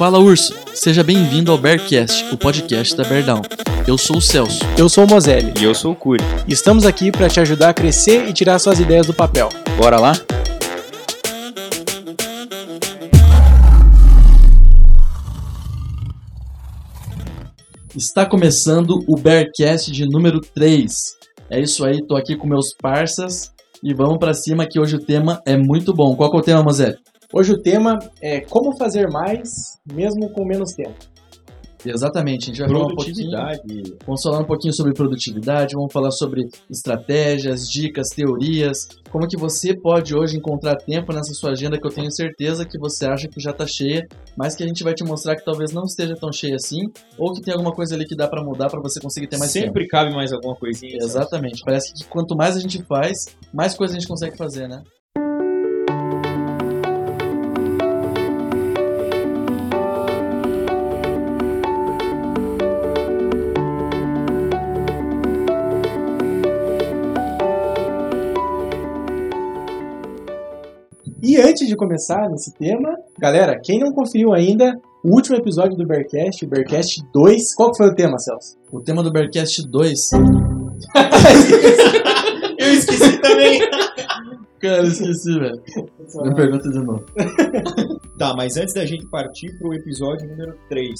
Fala Urso, seja bem-vindo ao Bearcast, o podcast da Beardown. Eu sou o Celso. Eu sou o Mozelli. E eu sou o Curi. E estamos aqui para te ajudar a crescer e tirar suas ideias do papel. Bora lá? Está começando o Bearcast de número 3. É isso aí, tô aqui com meus parças e vamos para cima que hoje o tema é muito bom. Qual que é o tema, Mozelli? Hoje o tema é como fazer mais mesmo com menos tempo. Exatamente, a gente vai falar um pouquinho. Vamos falar um pouquinho sobre produtividade, vamos falar sobre estratégias, dicas, teorias, como que você pode hoje encontrar tempo nessa sua agenda que eu tenho certeza que você acha que já está cheia, mas que a gente vai te mostrar que talvez não esteja tão cheia assim, ou que tem alguma coisa ali que dá para mudar para você conseguir ter mais Sempre tempo. cabe mais alguma coisinha. Exatamente. Parece que quanto mais a gente faz, mais coisa a gente consegue fazer, né? E antes de começar nesse tema, galera, quem não conferiu ainda o último episódio do Bearcast, o Bearcast 2, qual que foi o tema, Celso? O tema do Bearcast 2. eu esqueci também. Cara, esqueci, velho. Me pergunta de novo. tá, mas antes da gente partir pro episódio número 3,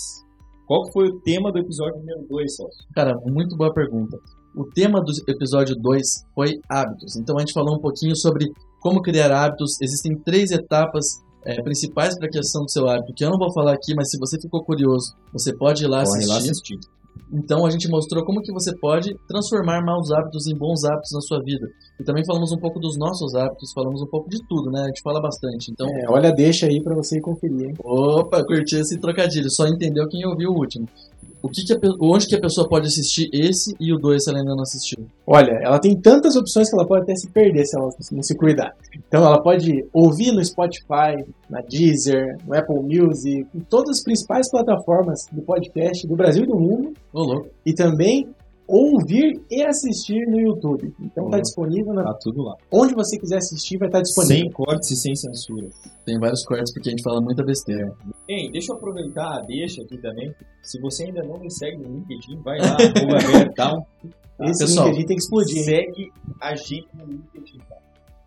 qual que foi o tema do episódio número 2, Celso? Cara, muito boa pergunta. O tema do episódio 2 foi hábitos. Então a gente falou um pouquinho sobre como criar hábitos. Existem três etapas é, principais para a criação do seu hábito, que eu não vou falar aqui, mas se você ficou curioso, você pode ir lá assistir. lá assistir. Então a gente mostrou como que você pode transformar maus hábitos em bons hábitos na sua vida. E também falamos um pouco dos nossos hábitos, falamos um pouco de tudo, né? A gente fala bastante. Então, É, olha, deixa aí para você conferir, hein? opa, curti esse trocadilho. Só entendeu quem ouviu o último. O que que a onde que a pessoa pode assistir esse e o 2 se ela ainda não assistiu? Olha, ela tem tantas opções que ela pode até se perder se ela não se cuidar. Então ela pode ouvir no Spotify, na Deezer, no Apple Music, em todas as principais plataformas do podcast do Brasil e do mundo. Ô, louco. e também ouvir e assistir no YouTube. Então está Uhum. disponível na... Tá tudo lá. onde você quiser assistir, vai estar disponível. Sem cortes e sem censura. Tem vários cortes porque a gente fala muita besteira. Ei, deixa eu aproveitar a deixa aqui também. Se você ainda não me segue no LinkedIn, vai lá, arroba Beardown. Esse Pessoal, LinkedIn tem que explodir. hein? Segue a gente no LinkedIn, cara.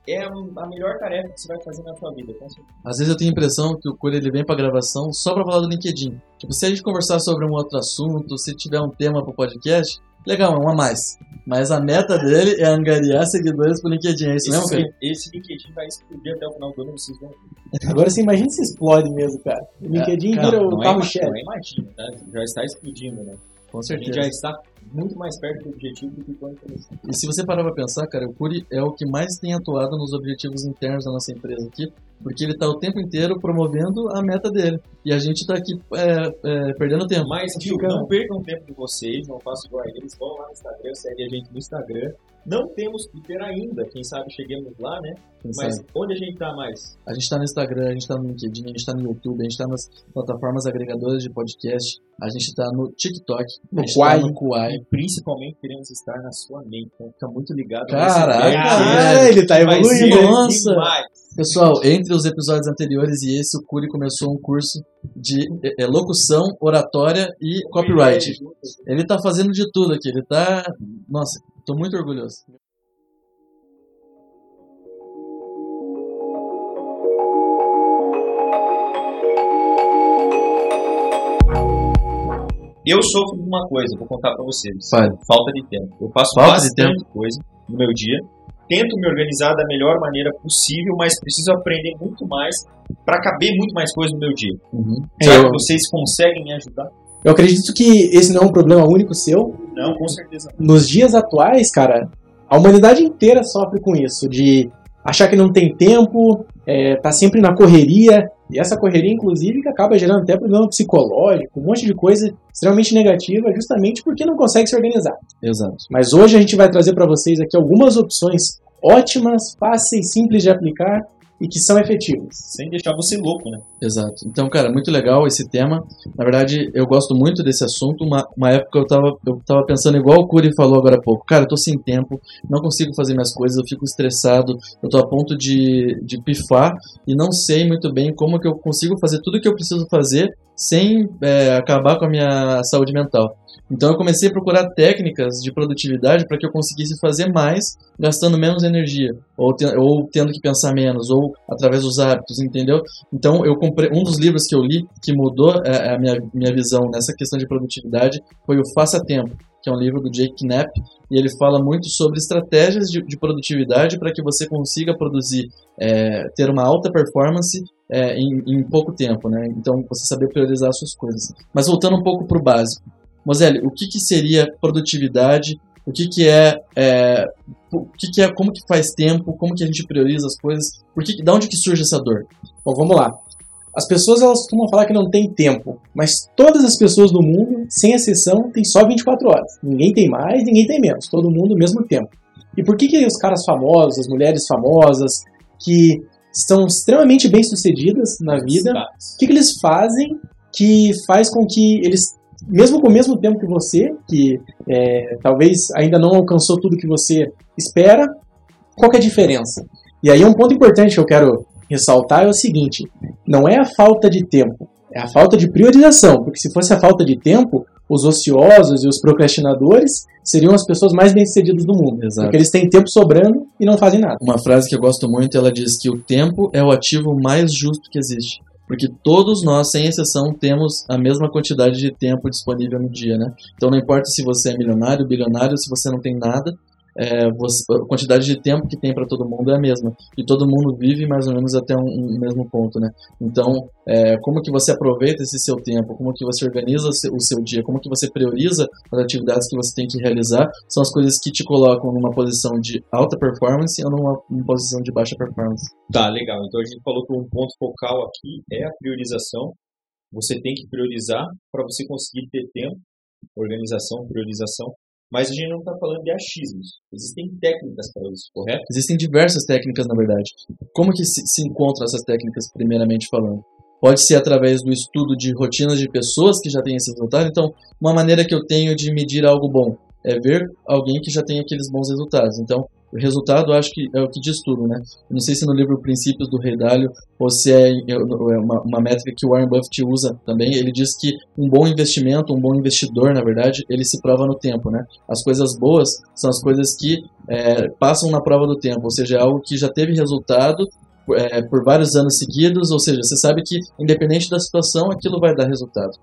É a melhor tarefa que você vai fazer na sua vida, com certeza. Às vezes eu tenho a impressão que o Curi ele vem pra gravação só pra falar do LinkedIn. Tipo, se a gente conversar sobre um outro assunto, se tiver um tema pro podcast, legal, é um a mais. Mas a meta dele é angariar seguidores pro LinkedIn, é isso mesmo, cara? Esse, esse LinkedIn vai explodir até o final do ano, vocês vão ver. Agora você imagina se explode mesmo, cara. O LinkedIn cara, vira o não, é, carro-chefe. não é imagina, tá? Já está explodindo, né? Com A gente já certeza. está muito mais perto do objetivo do que quando começou. E se você parar pra pensar, cara, o Curi é o que mais tem atuado nos objetivos internos da nossa empresa aqui, porque ele tá o tempo inteiro promovendo a meta dele. E a gente tá aqui é, é, perdendo tempo. Mas, tio, não percam tempo de vocês, não façam igual a eles, vão lá no Instagram, segue a gente no Instagram. Não temos Twitter ainda, quem sabe cheguemos lá, né? Quem Mas sabe? onde a gente tá mais? A gente tá no Instagram, a gente tá no LinkedIn, a gente tá no YouTube, a gente tá nas plataformas agregadoras de podcast, a gente tá no TikTok, No gente tá Quai. no Kuai. E principalmente queremos estar na sua mente, então fica muito ligado. Caraca, velho. ele tá ser evoluindo. Nossa. demais. Pessoal, entre os episódios anteriores e esse, o Curi começou um curso de é, é, locução, oratória e copyright. Ele tá fazendo de tudo aqui, ele tá. Nossa, tô muito orgulhoso. Eu sofro de uma coisa, vou contar pra vocês. Fale. Falta de tempo. Eu faço Falta de bastante coisa no meu dia. Tento me organizar da melhor maneira possível, mas preciso aprender muito mais pra caber muito mais coisa no meu dia. Uhum. Será Eu- que vocês conseguem me ajudar? Eu acredito que esse não é um problema único seu. Não, com certeza. Nos dias atuais, cara, a humanidade inteira sofre com isso, de achar que não tem tempo, é, tá sempre na correria, e essa correria, inclusive, que acaba gerando até problema psicológico, um monte de coisa extremamente negativa, justamente porque não consegue se organizar. Exato. Mas hoje a gente vai trazer para vocês aqui algumas opções ótimas, fáceis, simples de aplicar e que são efetivas. Sem deixar você louco, né? Exato. Então, cara, muito legal esse tema. Na verdade, eu gosto muito desse assunto. Uma, uma época eu tava, eu tava pensando igual o Curi falou agora há pouco. Cara, eu tô sem tempo, não consigo fazer minhas coisas, eu fico estressado, eu tô a ponto de, de pifar e não sei muito bem como que eu consigo fazer tudo que eu preciso fazer sem é, acabar com a minha saúde mental. Então eu comecei a procurar técnicas de produtividade para que eu conseguisse fazer mais gastando menos energia, ou, te, ou, tendo que pensar menos, ou através dos hábitos, entendeu? Então eu comprei um dos livros que eu li que mudou é, a minha, minha visão nessa questão de produtividade foi o Faça Tempo, que é um livro do Jake Knapp, e ele fala muito sobre estratégias de, de produtividade para que você consiga produzir, é, ter uma alta performance é, em, em, pouco tempo, né? Então você saber priorizar as suas coisas. Mas voltando um pouco para o básico, Moselle, o que, que seria produtividade? O que, que é, é, o que, que é, como que faz tempo? Como que a gente prioriza as coisas? Por que, da onde que surge essa dor? Bom, vamos lá. As pessoas elas costumam falar que não tem tempo, mas todas as pessoas do mundo, sem exceção, têm só 24 horas. Ninguém tem mais, ninguém tem menos, todo mundo mesmo tempo. E por que, que os caras famosos, as mulheres famosas, que estão extremamente bem-sucedidas na vida, o que, que eles fazem que faz com que eles mesmo com o mesmo tempo que você, que é, talvez ainda não alcançou tudo que você espera, qual é a diferença? E aí um ponto importante que eu quero ressaltar é o seguinte: não é a falta de tempo, é a falta de priorização, porque se fosse a falta de tempo, os ociosos e os procrastinadores seriam as pessoas mais bem-sucedidas do mundo. Exato. Porque eles têm tempo sobrando e não fazem nada. Uma frase que eu gosto muito, ela diz que o tempo é o ativo mais justo que existe. Porque todos nós, sem exceção, temos a mesma quantidade de tempo disponível no dia, né? Então não importa se você é milionário, bilionário, se você não tem nada, é, você, a quantidade de tempo que tem para todo mundo é a mesma. E todo mundo vive mais ou menos até um, um mesmo ponto, né? Então, é, como que você aproveita esse seu tempo? Como que você organiza o seu, dia? Como que você prioriza as atividades que você tem que realizar? São as coisas que te colocam numa posição de alta performance ou numa, numa posição de baixa performance. Tá, legal. Então a gente falou que um ponto focal aqui é a priorização. Você tem que priorizar para você conseguir ter tempo, organização, priorização. Mas a gente não está falando de achismos. Existem técnicas para isso, correto? Existem diversas técnicas, na verdade. Como que se, se encontram essas técnicas, primeiramente falando? Pode ser através do estudo de rotinas de pessoas que já têm esse resultado. Então, uma maneira que eu tenho de medir algo bom é ver alguém que já tem aqueles bons resultados. Então, o resultado acho que é o que diz tudo, né? não sei se no livro Princípios do Rei ou se é, é, é uma, uma métrica que o Warren Buffett usa também. Ele diz que um bom investimento, um bom investidor, na verdade, ele se prova no tempo, né? As coisas boas são as coisas que é, passam na prova do tempo, ou seja, é algo que já teve resultado é, por vários anos seguidos, ou seja, você sabe que independente da situação, aquilo vai dar resultado.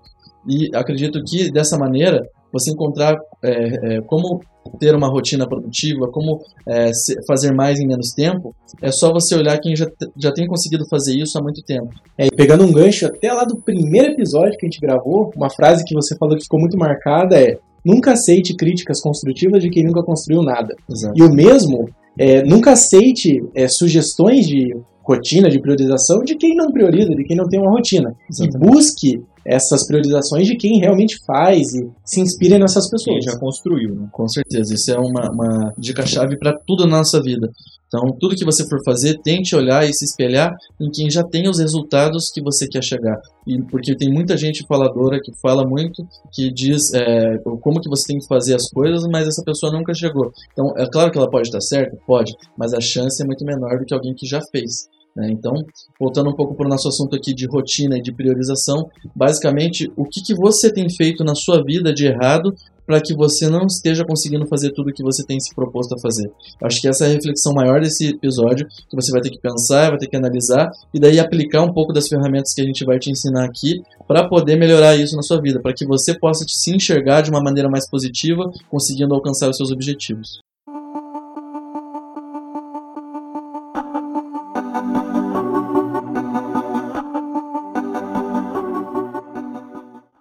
E acredito que dessa maneira você encontrar é, é, como ter uma rotina produtiva, como é, fazer mais em menos tempo, é só você olhar quem já, já tem conseguido fazer isso há muito tempo. É, e pegando um gancho até lá do primeiro episódio que a gente gravou, uma frase que você falou que ficou muito marcada é nunca aceite críticas construtivas de quem nunca construiu nada. Exato. E o mesmo, é, nunca aceite é, sugestões de rotina, de priorização de quem não prioriza, de quem não tem uma rotina. Exatamente. E busque essas priorizações de quem realmente faz e se inspira nessas pessoas. Quem já construiu, né? Com certeza. Isso é uma, uma dica-chave para tudo na nossa vida. Então, tudo que você for fazer, tente olhar e se espelhar em quem já tem os resultados que você quer chegar. E porque tem muita gente faladora que fala muito, que diz é, como que você tem que fazer as coisas, mas essa pessoa nunca chegou. Então, é claro que ela pode estar certa, pode, mas a chance é muito menor do que alguém que já fez. Né? Então, voltando um pouco para o nosso assunto aqui de rotina e de priorização, basicamente, o que, que você tem feito na sua vida de errado para que você não esteja conseguindo fazer tudo o que você tem se proposto a fazer. Acho que essa é a reflexão maior desse episódio, que você vai ter que pensar, vai ter que analisar e daí aplicar um pouco das ferramentas que a gente vai te ensinar aqui para poder melhorar isso na sua vida, para que você possa se enxergar de uma maneira mais positiva, conseguindo alcançar os seus objetivos.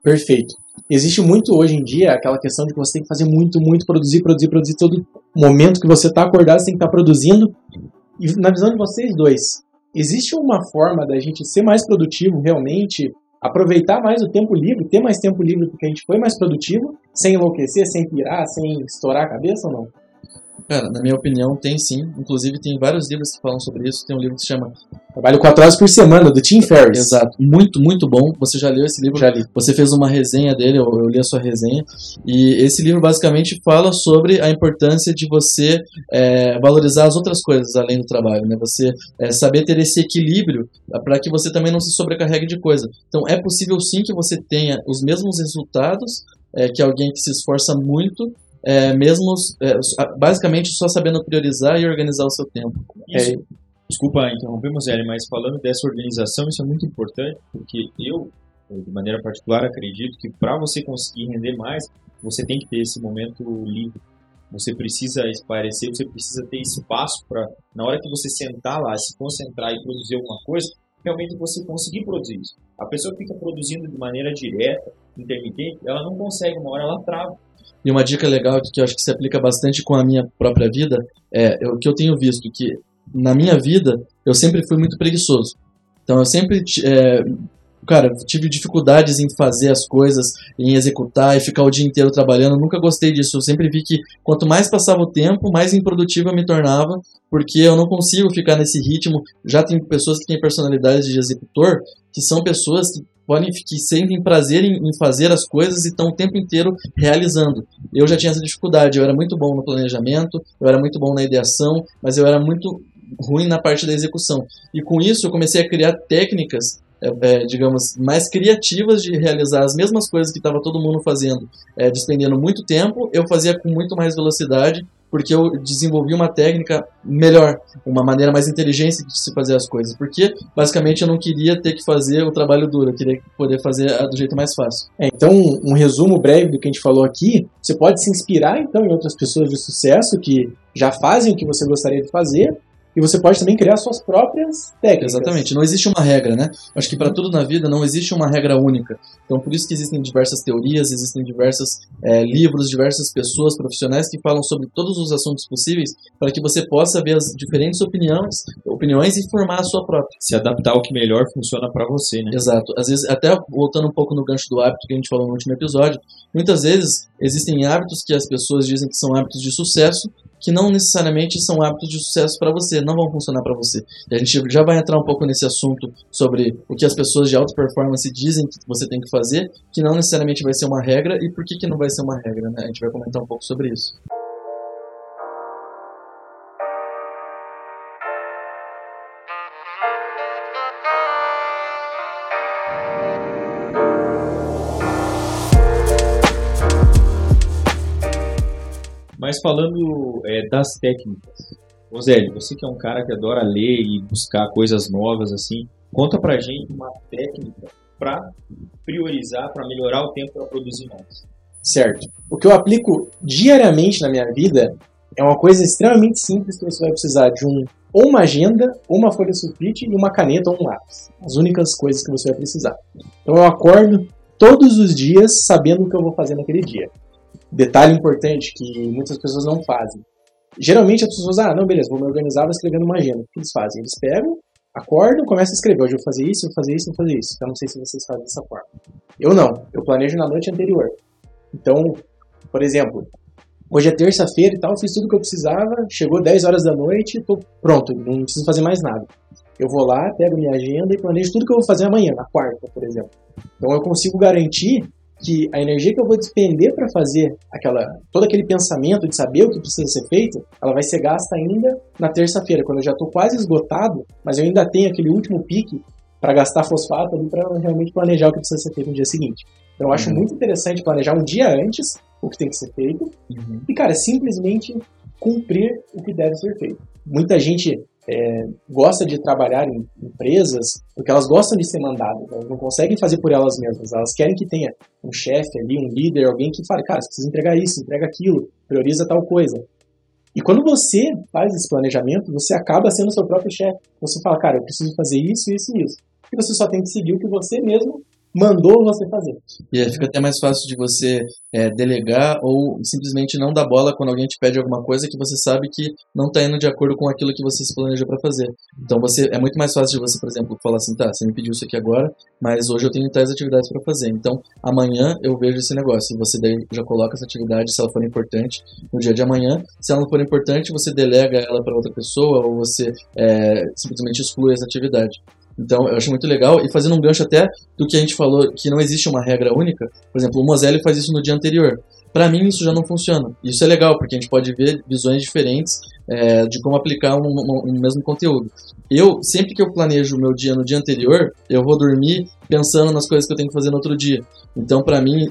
Perfeito. Existe muito hoje em dia aquela questão de que você tem que fazer muito, muito, produzir, produzir, produzir. Todo momento que você está acordado, você tem que estar tá produzindo. E na visão de vocês dois, existe uma forma da gente ser mais produtivo realmente, aproveitar mais o tempo livre, ter mais tempo livre porque a gente foi mais produtivo, sem enlouquecer, sem pirar, sem estourar a cabeça ou não? Cara, na minha opinião, tem sim. Inclusive, tem vários livros que falam sobre isso. Tem um livro que se chama Trabalho 4 horas por semana, do Tim Ferriss. Exato. Muito, muito bom. Você já leu esse livro? Já li. Você fez uma resenha dele, eu, eu li a sua resenha. E esse livro basicamente fala sobre a importância de você é, valorizar as outras coisas além do trabalho. Né? Você é, saber ter esse equilíbrio para que você também não se sobrecarregue de coisa. Então, é possível sim que você tenha os mesmos resultados é, que alguém que se esforça muito é, mesmo é, basicamente só sabendo priorizar e organizar o seu tempo. Isso, é. Desculpa interromper, Moselle, mas falando dessa organização, isso é muito importante, porque eu, de maneira particular, acredito que para você conseguir render mais, você tem que ter esse momento livre. Você precisa esparecer, você precisa ter espaço para, na hora que você sentar lá, se concentrar e produzir alguma coisa, realmente você conseguir produzir isso. A pessoa que fica produzindo de maneira direta, intermitente, ela não consegue, uma hora ela trava. E uma dica legal que eu acho que se aplica bastante com a minha própria vida é o que eu tenho visto que na minha vida eu sempre fui muito preguiçoso. Então eu sempre é, cara, tive dificuldades em fazer as coisas, em executar e ficar o dia inteiro trabalhando. Eu nunca gostei disso. Eu sempre vi que quanto mais passava o tempo, mais improdutivo eu me tornava, porque eu não consigo ficar nesse ritmo. Já tem pessoas que têm personalidade de executor, que são pessoas que podem que sentem prazer em, em, fazer as coisas e estão o tempo inteiro realizando. Eu já tinha essa dificuldade, eu era muito bom no planejamento, eu era muito bom na ideação, mas eu era muito ruim na parte da execução. E com isso eu comecei a criar técnicas é, é, digamos, mais criativas de realizar as mesmas coisas que estava todo mundo fazendo, é, despendendo muito tempo, eu fazia com muito mais velocidade porque eu desenvolvi uma técnica melhor, uma maneira mais inteligente de se fazer as coisas. Porque, basicamente, eu não queria ter que fazer o trabalho duro, eu queria poder fazer do jeito mais fácil. É, então, um resumo breve do que a gente falou aqui: você pode se inspirar, então, em outras pessoas de sucesso que já fazem o que você gostaria de fazer e você pode também criar suas próprias técnicas. Exatamente, não existe uma regra, né? Acho que para tudo na vida não existe uma regra única. Então, por isso que existem diversas teorias, existem diversos é, livros, diversas pessoas profissionais que falam sobre todos os assuntos possíveis para que você possa ver as diferentes opiniões, opiniões e formar a sua própria. Se adaptar ao que melhor funciona para você, né? Exato. Às vezes, até voltando um pouco no gancho do hábito que a gente falou no último episódio, muitas vezes existem hábitos que as pessoas dizem que são hábitos de sucesso, que não necessariamente são hábitos de sucesso para você, não vão funcionar para você. E a gente já vai entrar um pouco nesse assunto sobre o que as pessoas de alta performance dizem que você tem que fazer, que não necessariamente vai ser uma regra e por que, que não vai ser uma regra, né? A gente vai comentar um pouco sobre isso. Mas falando é, das técnicas, Rosélio, você que é um cara que adora ler e buscar coisas novas assim, conta pra gente uma técnica para priorizar, para melhorar o tempo para produzir mais. Certo. O que eu aplico diariamente na minha vida é uma coisa extremamente simples que você vai precisar de um ou uma agenda, ou uma folha sulfite e uma caneta ou um lápis. As únicas coisas que você vai precisar. Então eu acordo todos os dias sabendo o que eu vou fazer naquele dia. Detalhe importante que muitas pessoas não fazem. Geralmente as pessoas, ah, não, beleza, vou me organizar, vou escrever numa agenda. O que eles fazem? Eles pegam, acordam, começam a escrever. Hoje eu vou fazer isso, vou fazer isso, vou fazer isso. Eu não sei se vocês fazem dessa forma. Eu não. Eu planejo na noite anterior. Então, por exemplo, hoje é terça-feira e tal, fiz tudo que eu precisava, chegou 10 horas da noite, estou pronto, não preciso fazer mais nada. Eu vou lá, pego minha agenda e planejo tudo que eu vou fazer amanhã, na quarta, por exemplo. Então eu consigo garantir que a energia que eu vou despender para fazer aquela todo aquele pensamento de saber o que precisa ser feito, ela vai ser gasta ainda na terça-feira, quando eu já estou quase esgotado, mas eu ainda tenho aquele último pique para gastar fosfato ali para realmente planejar o que precisa ser feito no dia seguinte. Então eu acho uhum. muito interessante planejar um dia antes o que tem que ser feito uhum. e, cara, simplesmente cumprir o que deve ser feito. Muita gente é, gosta de trabalhar em empresas porque elas gostam de ser mandadas, elas não conseguem fazer por elas mesmas, elas querem que tenha um chefe ali, um líder, alguém que fale, cara, você precisa entregar isso, entrega aquilo, prioriza tal coisa. E quando você faz esse planejamento, você acaba sendo seu próprio chefe. Você fala, cara, eu preciso fazer isso, isso e isso. E você só tem que seguir o que você mesmo mandou você fazer. E aí fica até mais fácil de você é, delegar ou simplesmente não dar bola quando alguém te pede alguma coisa que você sabe que não está indo de acordo com aquilo que você se planejou para fazer. Então você é muito mais fácil de você, por exemplo, falar assim, tá, você me pediu isso aqui agora, mas hoje eu tenho tais atividades para fazer. Então amanhã eu vejo esse negócio. Você daí já coloca essa atividade se ela for importante no dia de amanhã. Se ela não for importante, você delega ela para outra pessoa ou você é, simplesmente exclui essa atividade. Então, eu acho muito legal. E fazendo um gancho até do que a gente falou, que não existe uma regra única. Por exemplo, o Moselli faz isso no dia anterior. Para mim, isso já não funciona. Isso é legal, porque a gente pode ver visões diferentes é, de como aplicar um, um, um, mesmo conteúdo. Eu, sempre que eu planejo o meu dia no dia anterior, eu vou dormir pensando nas coisas que eu tenho que fazer no outro dia. Então, para mim,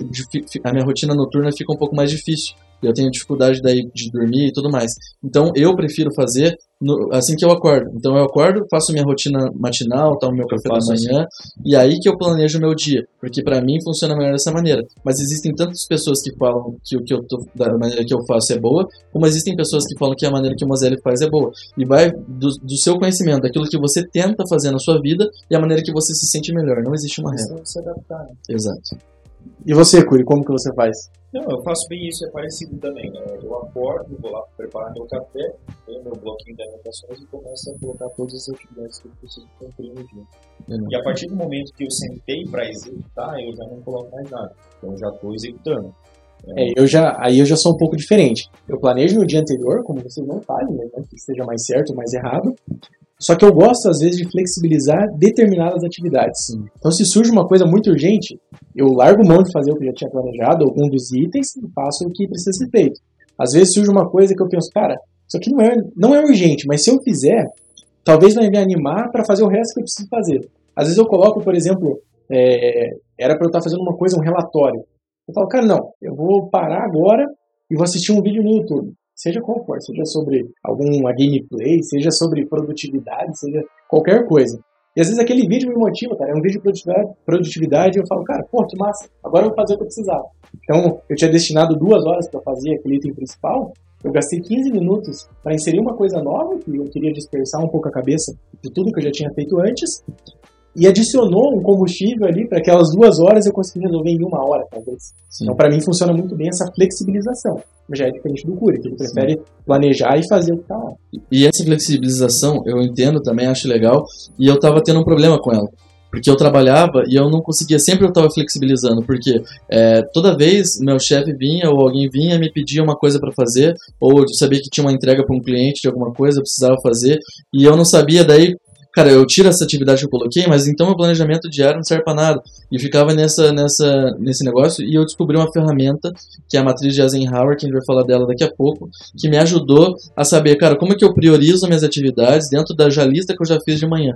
a minha rotina noturna fica um pouco mais difícil eu tenho dificuldade daí de dormir e tudo mais. Então eu prefiro fazer no, assim que eu acordo. Então eu acordo, faço minha rotina matinal, tomo meu café da manhã assim. e aí que eu planejo o meu dia, porque para mim funciona melhor dessa maneira. Mas existem tantas pessoas que falam que o que eu tô, da maneira que eu faço é boa, como existem pessoas que falam que a maneira que o Mozelli faz é boa. E vai do, do, seu conhecimento, daquilo que você tenta fazer na sua vida e a maneira que você se sente melhor. Não existe uma regra. Se adaptar. Exato. E você, Curi, como que você faz? Não, eu faço bem isso, é parecido também. Né? Eu acordo, vou lá preparar meu café, tenho meu bloquinho de anotações e começo a colocar todas as atividades que eu preciso cumprir no dia. E a partir do momento que eu sentei para executar, eu já não coloco mais nada. Então eu já estou executando. É, eu já, aí eu já sou um pouco diferente. Eu planejo no dia anterior, como vocês não fazem, né, que seja mais certo ou mais errado. Só que eu gosto, às vezes, de flexibilizar determinadas atividades. Sim. Então, se surge uma coisa muito urgente, eu largo mão de fazer o que já tinha planejado, algum dos itens, e faço o que precisa ser feito. Às vezes surge uma coisa que eu penso, cara, isso aqui não é, não é urgente, mas se eu fizer, talvez vai me animar para fazer o resto que eu preciso fazer. Às vezes eu coloco, por exemplo, é, era para eu estar fazendo uma coisa, um relatório. Eu falo, cara, não, eu vou parar agora e vou assistir um vídeo no YouTube seja qual for, seja sobre alguma gameplay, seja sobre produtividade, seja qualquer coisa. E às vezes aquele vídeo me motiva, cara. É um vídeo de produtividade, produtividade e eu falo, cara, pô, que massa, agora eu vou fazer o que eu precisava. Então, eu tinha destinado duas horas para fazer aquele item principal, eu gastei 15 minutos para inserir uma coisa nova, que eu queria dispersar um pouco a cabeça de tudo que eu já tinha feito antes, e adicionou um combustível ali para aquelas duas horas eu consegui resolver em uma hora, talvez. Sim. Então, para mim, funciona muito bem essa flexibilização. Já é diferente do Curi, que ele prefere Sim. planejar e fazer o que está lá. E essa flexibilização, eu entendo também, acho legal, e eu estava tendo um problema com ela. Porque eu trabalhava e eu não conseguia, sempre eu estava flexibilizando, porque é, toda vez meu chefe vinha ou alguém vinha me pedia uma coisa para fazer, ou eu sabia que tinha uma entrega para um cliente de alguma coisa, eu precisava fazer, e eu não sabia daí cara, eu tiro essa atividade que eu coloquei, mas então meu planejamento diário não serve para nada. E ficava nessa, nessa, nesse negócio e eu descobri uma ferramenta, que é a matriz de Eisenhower, que a gente vai falar dela daqui a pouco, que me ajudou a saber, cara, como é que eu priorizo minhas atividades dentro da já lista que eu já fiz de manhã.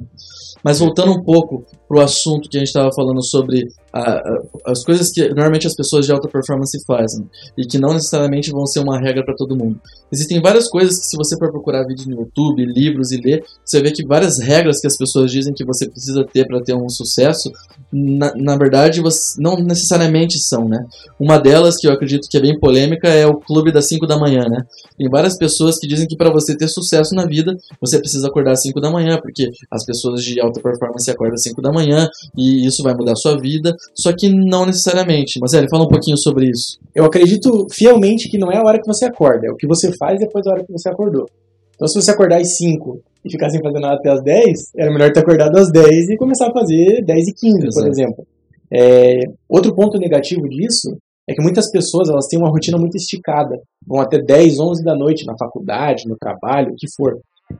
Mas voltando um pouco pro assunto que a gente estava falando sobre a, a, as coisas que normalmente as pessoas de alta performance fazem e que não necessariamente vão ser uma regra para todo mundo. Existem várias coisas que se você for procurar vídeos no YouTube, livros e ler, você vê que várias regras que as pessoas dizem que você precisa ter para ter um sucesso, na, na verdade, você, não necessariamente são, né? Uma delas que eu acredito que é bem polêmica é o clube das 5 da manhã, né? Tem várias pessoas que dizem que para você ter sucesso na vida, você precisa acordar às 5 da manhã, porque as pessoas de alta performance acordam às 5 da manhã e isso vai mudar a sua vida. Só que não necessariamente. Mas ele fala um pouquinho sobre isso. Eu acredito fielmente que não é a hora que você acorda, é o que você faz depois da hora que você acordou. Então, se você acordar às 5 e ficar sem fazer nada até às 10, era melhor ter acordado às 10 e começar a fazer 10 e 15, Exato. por exemplo. É, outro ponto negativo disso é que muitas pessoas elas têm uma rotina muito esticada. Vão até 10, 11 da noite na faculdade, no trabalho, o que for.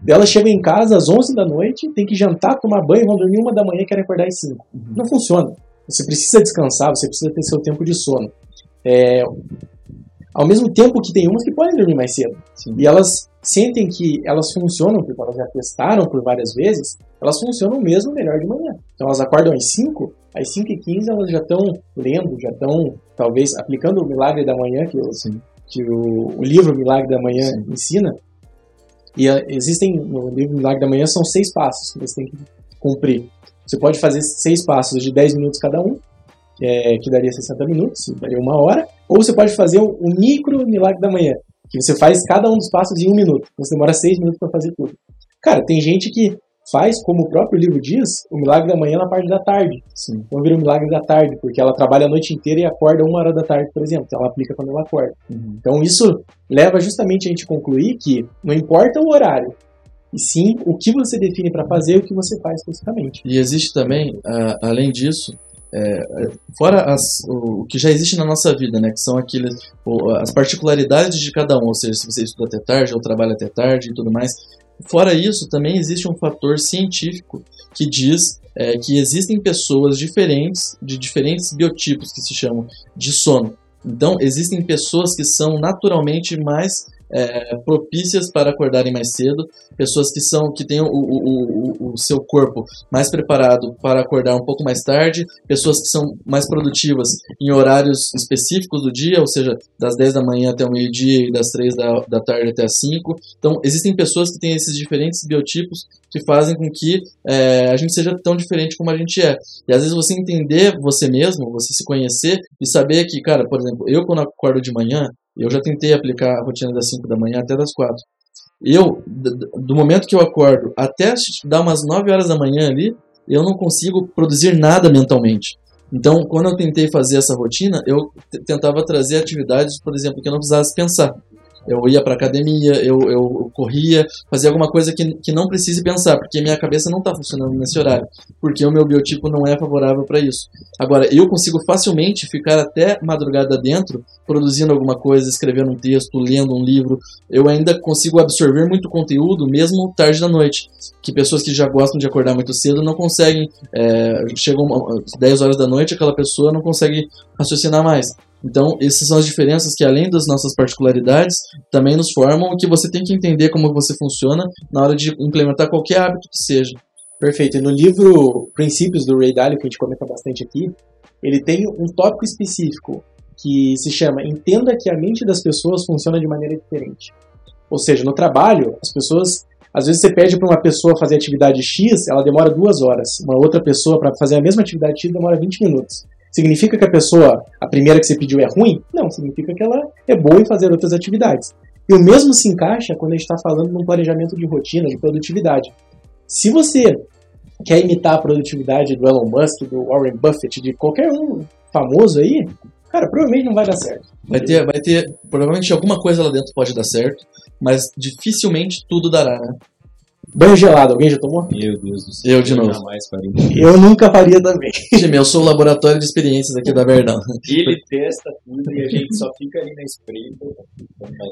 Elas chegam em casa às 11 da noite, tem que jantar, tomar banho, vão dormir uma da manhã e querem acordar às 5. Uhum. Não funciona. Você precisa descansar, você precisa ter seu tempo de sono. É, ao mesmo tempo que tem umas que podem dormir mais cedo. Sim. E elas sentem que elas funcionam, porque elas já testaram por várias vezes, elas funcionam mesmo melhor de manhã. Então elas acordam às 5, às 5 e 15 elas já estão lendo, já estão, talvez, aplicando o milagre da manhã, que, eu, que o, o, livro Milagre da Manhã Sim. ensina. E a, existem, no livro Milagre da Manhã, são seis passos que você tem que cumprir. Você pode fazer seis passos de 10 minutos cada um, é, que daria 60 minutos, daria uma hora, ou você pode fazer o, o micro milagre da manhã, que você faz cada um dos passos em um minuto. Você demora seis minutos para fazer tudo. Cara, tem gente que faz, como o próprio livro diz, o milagre da manhã na parte da tarde. Sim. Então vira o milagre da tarde, porque ela trabalha a noite inteira e acorda uma hora da tarde, por exemplo. Então ela aplica quando ela acorda. Uhum. Então isso leva justamente a gente a concluir que não importa o horário, e sim o que você define para fazer e o que você faz especificamente. E existe também, a- além disso, é, fora as- o, que já existe na nossa vida, né, que são aqueles, as particularidades de cada um, ou seja, se você estuda até tarde ou trabalha até tarde e tudo mais. Fora isso, também existe um fator científico que diz é, que existem pessoas diferentes, de diferentes biotipos que se chamam de sono. Então, existem pessoas que são naturalmente mais é, propícias para acordarem mais cedo, pessoas que são que têm o, o, o, o seu corpo mais preparado para acordar um pouco mais tarde, pessoas que são mais produtivas em horários específicos do dia, ou seja, das 10 da manhã até o meio-dia e das 3 da, da tarde até as 5. Então, existem pessoas que têm esses diferentes biotipos que fazem com que é, a gente seja tão diferente como a gente é. E às vezes você entender você mesmo, você se conhecer e saber que, cara, por exemplo, eu quando acordo de manhã, eu já tentei aplicar a rotina das 5 da manhã até das 4. Eu, do momento que eu acordo até dar umas 9 horas da manhã ali, eu não consigo produzir nada mentalmente. Então, quando eu tentei fazer essa rotina, eu tentava trazer atividades, por exemplo, que eu não precisasse pensar. Eu ia para academia, eu, eu corria, fazia alguma coisa que, que não precise pensar, porque minha cabeça não está funcionando nesse horário, porque o meu biotipo não é favorável para isso. Agora, eu consigo facilmente ficar até madrugada dentro, produzindo alguma coisa, escrevendo um texto, lendo um livro. Eu ainda consigo absorver muito conteúdo, mesmo tarde da noite. Que pessoas que já gostam de acordar muito cedo não conseguem. É, chegam uma- 10 horas da noite, aquela pessoa não consegue raciocinar mais. Então, essas são as diferenças que, além das nossas particularidades, também nos formam que você tem que entender como você funciona na hora de implementar qualquer hábito que seja. Perfeito. E no livro Princípios do Ray Dalio, que a gente comenta bastante aqui, ele tem um tópico específico que se chama Entenda que a mente das pessoas funciona de maneira diferente. Ou seja, no trabalho, as pessoas. Às vezes você pede para uma pessoa fazer atividade X, ela demora duas horas. Uma outra pessoa, para fazer a mesma atividade X, demora 20 minutos. Significa que a pessoa, a primeira que você pediu, é ruim? Não, significa que ela é boa em fazer outras atividades. E o mesmo se encaixa quando a gente está falando num planejamento de rotina, de produtividade. Se você quer imitar a produtividade do Elon Musk, do Warren Buffett, de qualquer um famoso aí, cara, provavelmente não vai dar certo. Vai ter, vai ter, provavelmente alguma coisa lá dentro pode dar certo, mas dificilmente tudo dará, né? Banho gelado, alguém já tomou? Meu Deus do céu. Eu de novo. Jamais faria. Eu nunca faria também. Time, eu sou o laboratório de experiências aqui da Verdão. Ele testa tudo e a gente só fica ali na espreita.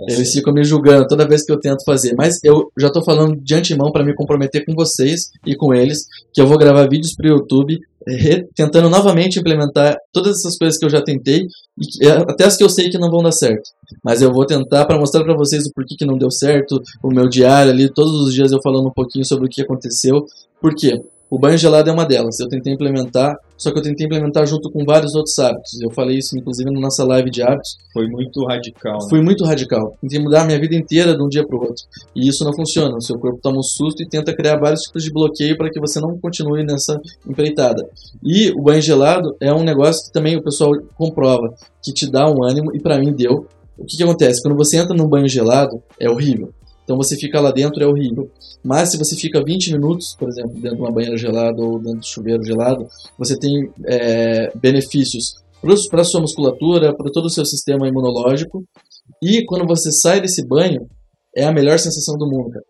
Eles ficam me julgando toda vez que eu tento fazer. Mas eu já tô falando de antemão para me comprometer com vocês e com eles, que eu vou gravar vídeos pro YouTube tentando novamente implementar todas essas coisas que eu já tentei é, até as que eu sei que não vão dar certo. Mas eu vou tentar para mostrar para vocês o porquê que não deu certo, o meu diário ali, todos os dias eu falando um pouquinho sobre o que aconteceu. Por quê? O banho gelado é uma delas. Eu tentei implementar, só que eu tentei implementar junto com vários outros hábitos. Eu falei isso inclusive na nossa live de hábitos. Foi muito radical. né? Fui muito radical. Tentei mudar a minha vida inteira de um dia para o outro. E isso não funciona. O seu corpo toma um susto e tenta criar vários tipos de bloqueio para que você não continue nessa empreitada. E o banho gelado é um negócio que também o pessoal comprova, que te dá um ânimo, e para mim deu. O que, que acontece? Quando você entra num banho gelado, é horrível. Então você fica lá dentro, é horrível. Mas se você fica 20 minutos, por exemplo, dentro de uma banheira gelada ou dentro de chuveiro gelado, você tem é, benefícios para a sua musculatura, para todo o seu sistema imunológico. E quando você sai desse banho, é a melhor sensação do mundo, cara.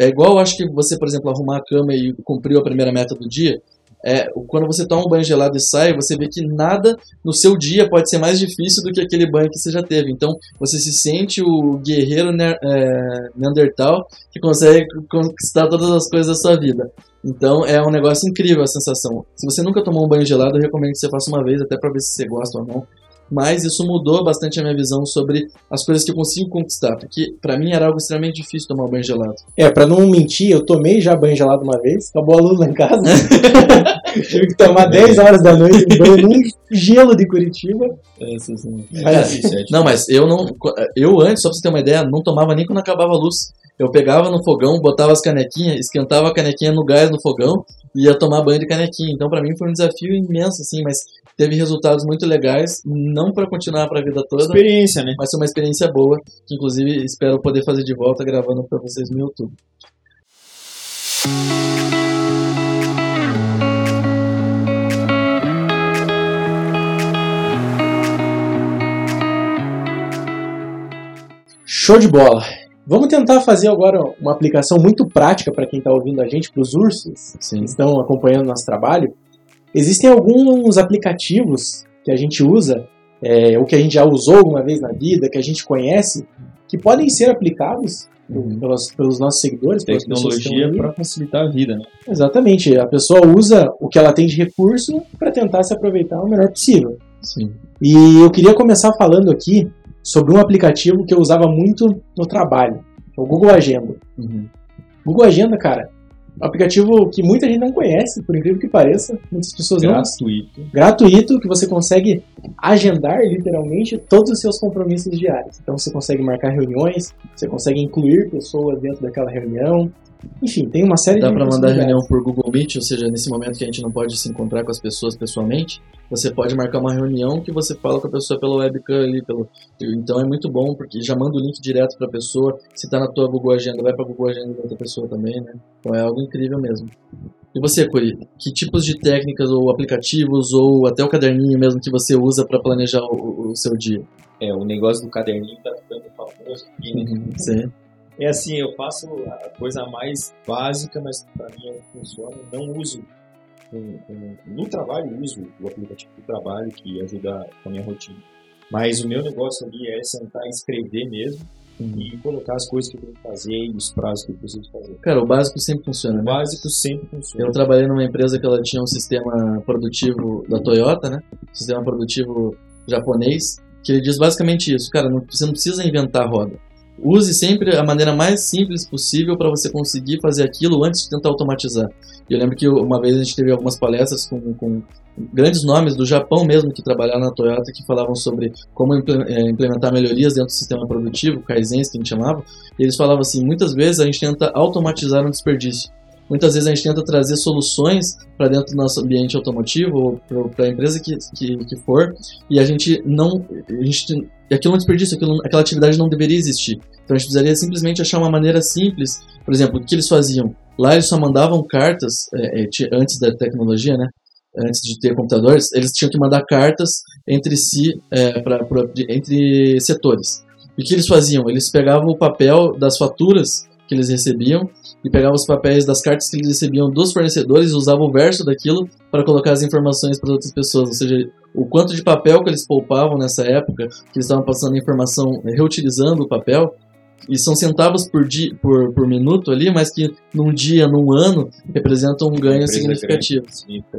É igual, acho que você, por exemplo, arrumar a cama e cumpriu a primeira meta do dia. É, quando você toma um banho gelado e sai, você vê que nada no seu dia pode ser mais difícil do que aquele banho que você já teve. Então, você se sente o guerreiro ne é, neandertal que consegue conquistar todas as coisas da sua vida. Então, é um negócio incrível a sensação. Se você nunca tomou um banho gelado, eu recomendo que você faça uma vez, até para ver se você gosta ou não mas isso mudou bastante a minha visão sobre as coisas que eu consigo conquistar, porque para mim era algo extremamente difícil tomar banho gelado. É, pra não mentir, eu tomei já banho gelado uma vez, acabou a luz lá em casa. Tive que tomar 10 horas da noite um banho num gelo de Curitiba. É Cara, difícil, é Não, mas eu não. Eu antes, só pra você ter uma ideia, não tomava nem quando acabava a luz. Eu pegava no fogão, botava as canequinhas, esquentava a canequinha no gás no fogão e ia tomar banho de canequinha. Então, para mim foi um desafio imenso, assim, mas teve resultados muito legais, não para continuar para a vida toda. Experiência, né? Mas foi uma experiência boa, que inclusive espero poder fazer de volta gravando para vocês no YouTube. Show de bola! Vamos tentar fazer agora uma aplicação muito prática para quem está ouvindo a gente, para os ursos Sim. que estão acompanhando nosso trabalho. Existem alguns aplicativos que a gente usa, é, ou que a gente já usou alguma vez na vida, que a gente conhece, que podem ser aplicados uhum. pelos, pelos, nossos seguidores. Tecnologia para facilitar a vida. Né? Exatamente. A pessoa usa o que ela tem de recurso para tentar se aproveitar o melhor possível. Sim. E eu queria começar falando aqui sobre um aplicativo que eu usava muito no trabalho, é o Google Agenda. Uhum. Google Agenda, cara, um aplicativo que muita gente não conhece, por incrível que pareça, muitas pessoas gratuito. não. Gratuito, que você consegue agendar literalmente todos os seus compromissos diários. Então você consegue marcar reuniões, você consegue incluir pessoas dentro daquela reunião, enfim, tem uma série Dá de Dá para mandar reunião por Google Meet, ou seja, nesse momento que a gente não pode se encontrar com as pessoas pessoalmente, você pode marcar uma reunião que você fala com a pessoa pelo webcam ali, pelo então é muito bom porque já manda o link direto para a pessoa. Se está na tua Google Agenda, vai para Google Agenda da outra pessoa também, né? Então é algo incrível mesmo. E você, Curi, que tipos de técnicas ou aplicativos ou até o caderninho mesmo que você usa para planejar o, o, seu dia? É, o negócio do caderninho tá ficando famoso aqui, né? Uhum, sim. É assim, eu faço a coisa mais básica, mas para mim funciona. Não uso. no trabalho, uso o aplicativo do trabalho que ajuda com a minha rotina. Mas o meu negócio ali é sentar e escrever mesmo uhum. e colocar as coisas que eu tenho que fazer e os prazos que eu preciso fazer. Cara, o básico sempre funciona. Né? O básico sempre funciona. Eu trabalhei numa empresa que ela tinha um sistema produtivo da Toyota, né? Sistema produtivo japonês, que ele diz basicamente isso. Cara, não, você não precisa inventar a roda Use sempre a maneira mais simples possível para você conseguir fazer aquilo antes de tentar automatizar. Eu lembro que uma vez a gente teve algumas palestras com, com grandes nomes do Japão mesmo que trabalharam na Toyota que falavam sobre como é, implementar melhorias dentro do sistema produtivo, Kaizens que a gente chamava, eles falavam assim, muitas vezes a gente tenta automatizar um desperdício. Muitas vezes a gente tenta trazer soluções para dentro do nosso ambiente automotivo ou para a empresa que, que, que, for e a gente não. A gente, aquilo é um desperdício, aquilo, aquela atividade não deveria existir. Então a gente precisaria simplesmente achar uma maneira simples. Por exemplo, o que eles faziam? Lá eles só mandavam cartas, é, é, antes da tecnologia, né? Antes de ter computadores, eles tinham que mandar cartas entre si, é, pra, pra, entre setores. E o que eles faziam? Eles pegavam o papel das faturas que eles recebiam e pegavam os papéis das cartas que eles recebiam dos fornecedores usavam o verso daquilo para colocar as informações para outras pessoas. Ou seja, o quanto de papel que eles poupavam nessa época, que eles estavam passando informação, reutilizando o papel, e são centavos por, dia, por, por minuto ali, mas que num dia, num ano, representam um ganho significativo.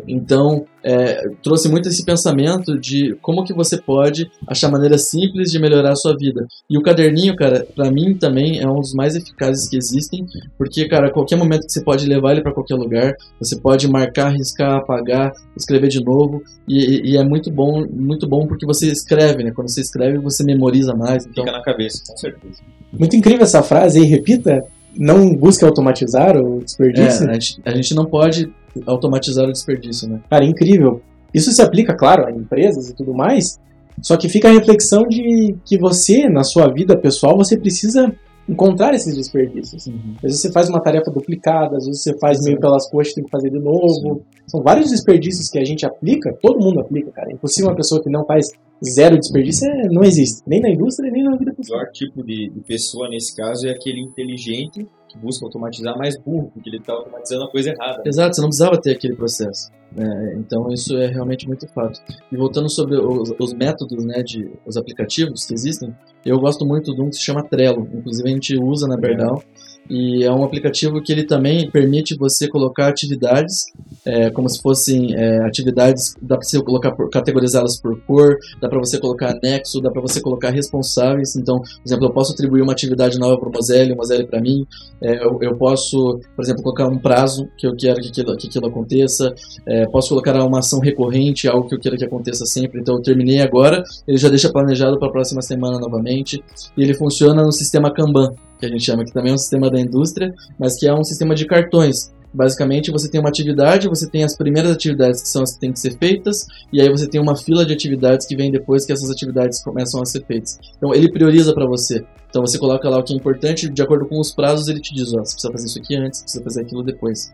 Então, é, trouxe muito esse pensamento de como que você pode achar maneiras simples de melhorar a sua vida. E o caderninho, cara, para mim também é um dos mais eficazes que existem, porque, cara, a qualquer momento que você pode levar ele para qualquer lugar, você pode marcar, riscar, apagar, escrever de novo, e, e, é muito bom, muito bom porque você escreve, né? Quando você escreve, você memoriza mais. Então... Fica na cabeça, com certeza. Muito incrível essa frase aí, repita. Não busque automatizar o desperdício. É, a, gente, a gente não pode automatizar o desperdício, né? Cara, incrível. Isso se aplica, claro, a empresas e tudo mais, só que fica a reflexão de que você, na sua vida pessoal, você precisa encontrar esses desperdícios. Uhum. Às vezes você faz uma tarefa duplicada, às vezes você faz Exato. meio pelas coxas e tem que fazer de novo. Sim. São vários desperdícios que a gente aplica, todo mundo aplica, cara. É impossível uma pessoa que não faz zero desperdício, é, não existe. Nem na indústria, nem na vida pessoal. O pior tipo de, de pessoa nesse caso é aquele inteligente que busca automatizar mais burro, porque ele está automatizando a coisa errada. Exato, você não precisava ter aquele processo. É, então isso é realmente muito fato. E voltando sobre os, os, métodos, né, de os aplicativos que existem, eu gosto muito de um que se chama Trello. Inclusive a gente usa na Berdal. E é um aplicativo que ele também permite você colocar atividades é, como se fossem é, atividades, dá para você colocar categorizá-las por cor, dá para você colocar anexo, dá para você colocar responsáveis. Então, por exemplo, eu posso atribuir uma atividade nova para o Moselle, o Moselle para mim. É, eu, eu, posso, por exemplo, colocar um prazo que eu quero que aquilo, que aquilo aconteça. É, posso colocar uma ação recorrente, algo que eu quero que aconteça sempre. Então, eu terminei agora, ele já deixa planejado para a próxima semana novamente. E ele funciona no sistema Kanban que a gente chama, que também é um sistema da indústria, mas que é um sistema de cartões. Basicamente, você tem uma atividade, você tem as primeiras atividades que são as que têm que ser feitas, e aí você tem uma fila de atividades que vem depois que essas atividades começam a ser feitas. Então, ele prioriza para você. Então, você coloca lá o que é importante, de acordo com os prazos, ele te diz: ó, você precisa fazer isso aqui antes, você precisa fazer aquilo depois.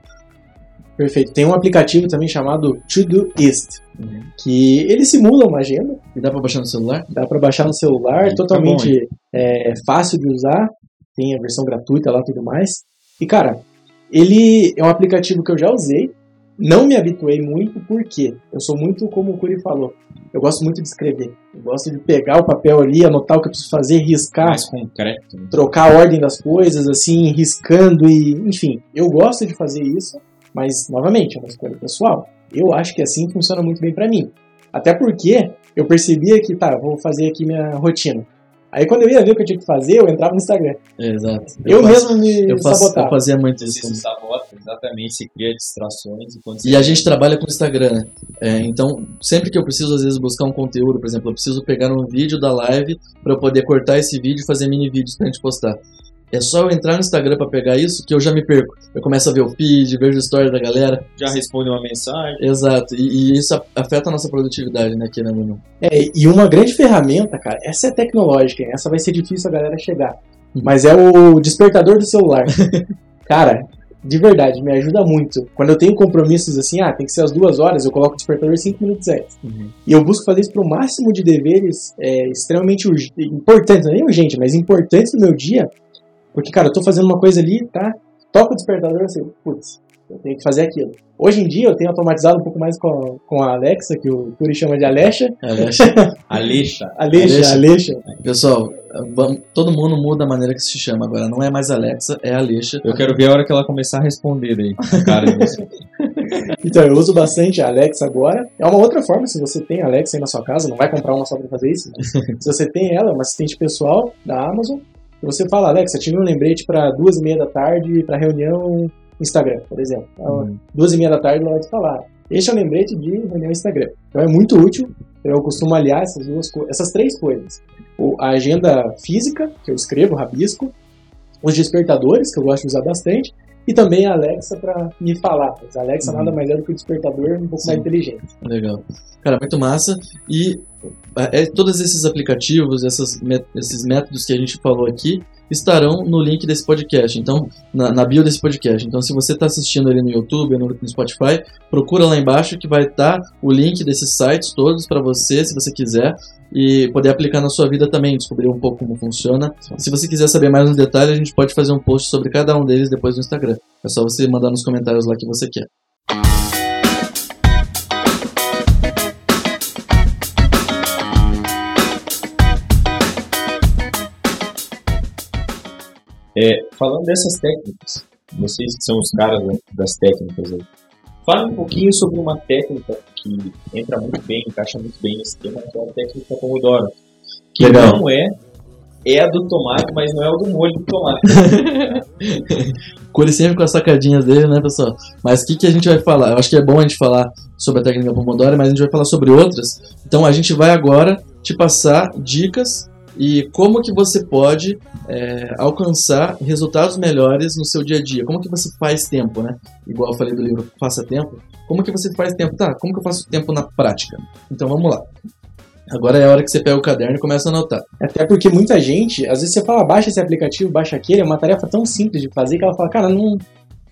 Perfeito. Tem um aplicativo também chamado Todoist, uhum. que ele simula uma agenda. E dá para baixar no celular? Dá para baixar no celular, totalmente bom, é, fácil de usar. Tem a versão gratuita lá e tudo mais. E cara, ele é um aplicativo que eu já usei, não me habituei muito porque eu sou muito como o Curi falou. Eu gosto muito de escrever. Eu gosto de pegar o papel ali, anotar o que eu preciso fazer, riscar. Mais concreto. Né? Trocar a ordem das coisas, assim, riscando e. Enfim, eu gosto de fazer isso, mas, novamente, é uma escolha pessoal. Eu acho que assim funciona muito bem para mim. Até porque eu percebia que, tá, vou fazer aqui minha rotina. Aí quando eu ia ver o que eu tinha que fazer, eu entrava no Instagram. Exato. Eu, eu faço, mesmo me eu faço, sabotava. Eu fazia muito isso. Você se sabota, exatamente, se cria distrações. E, e a gente trabalha com o Instagram, né? É, então, sempre que eu preciso, às vezes, buscar um conteúdo, por exemplo, eu preciso pegar um vídeo da live para eu poder cortar esse vídeo e fazer mini vídeos pra gente postar. É só eu entrar no Instagram para pegar isso que eu já me perco. Eu começo a ver o feed, vejo a história da galera. Já responde uma mensagem. Exato. E, e isso afeta a nossa produtividade, né, querendo ou não. É, e uma grande ferramenta, cara, essa é tecnológica, essa vai ser difícil a galera chegar. Hum. Mas é o despertador do celular. cara, de verdade, me ajuda muito. Quando eu tenho compromissos assim, ah, tem que ser às duas horas, eu coloco o despertador cinco minutos antes. Uhum. E eu busco fazer isso para o máximo de deveres é, extremamente importantes, não é urgente, mas importantes do meu dia, porque, cara, eu tô fazendo uma coisa ali, tá? Toca o despertador assim, putz, eu tenho que fazer aquilo. Hoje em dia eu tenho automatizado um pouco mais com, com a Alexa, que o Curi chama de Alexa. Alexa. Alexa. Alexa, Alexa. Pessoal, vamos, todo mundo muda a maneira que se chama agora. Não é mais Alexa, é Alexa. Eu quero ver a hora que ela começar a responder aí. Cara, então, eu uso bastante a Alexa agora. É uma outra forma, se você tem a Alexa aí na sua casa, não vai comprar uma só pra fazer isso. se você tem ela, é uma assistente pessoal da Amazon, você fala, Alexa, tive um lembrete para duas e meia da tarde para reunião Instagram, por exemplo. Então, uhum. Duas e meia da tarde ela vai te falar. Este é o lembrete de reunião Instagram. Então é muito útil. Eu costumo aliar essas duas essas três coisas. O, a agenda física, que eu escrevo, rabisco, os despertadores, que eu gosto de usar bastante, e também a Alexa para me falar. Mas a Alexa uhum. nada mais é do que o despertador um pouco Sim. mais inteligente. Legal. Cara, muito massa. E é, é, todos esses aplicativos, essas, esses métodos que a gente falou aqui, estarão no link desse podcast, então na, na bio desse podcast. Então, se você está assistindo ali no YouTube, no, no, Spotify, procura lá embaixo que vai estar tá o link desses sites todos para você, se você quiser, e poder aplicar na sua vida também, descobrir um pouco como funciona. Se você quiser saber mais nos detalhes, a gente pode fazer um post sobre cada um deles depois no Instagram. É só você mandar nos comentários lá que você quer. É, falando dessas técnicas, vocês que são os caras das técnicas aí, fale um pouquinho sobre uma técnica que entra muito bem, encaixa muito bem nesse tema, que é a técnica Pomodoro. Que Legal. não é, é a do tomate, mas não é o do molho do tomate. Cure sempre com as sacadinhas dele, né, pessoal? Mas o que, que a gente vai falar? Eu acho que é bom a gente falar sobre a técnica Pomodoro, mas a gente vai falar sobre outras. Então a gente vai agora te passar dicas e como que você pode é, alcançar resultados melhores no seu dia a dia. Como que você faz tempo, né? Igual eu falei do livro Faça Tempo. Como que você faz tempo? Tá, como que eu faço tempo na prática? Então vamos lá. Agora é a hora que você pega o caderno e começa a anotar. Até porque muita gente, às vezes você fala, baixa esse aplicativo, baixa aquele, é uma tarefa tão simples de fazer que ela fala, cara, não,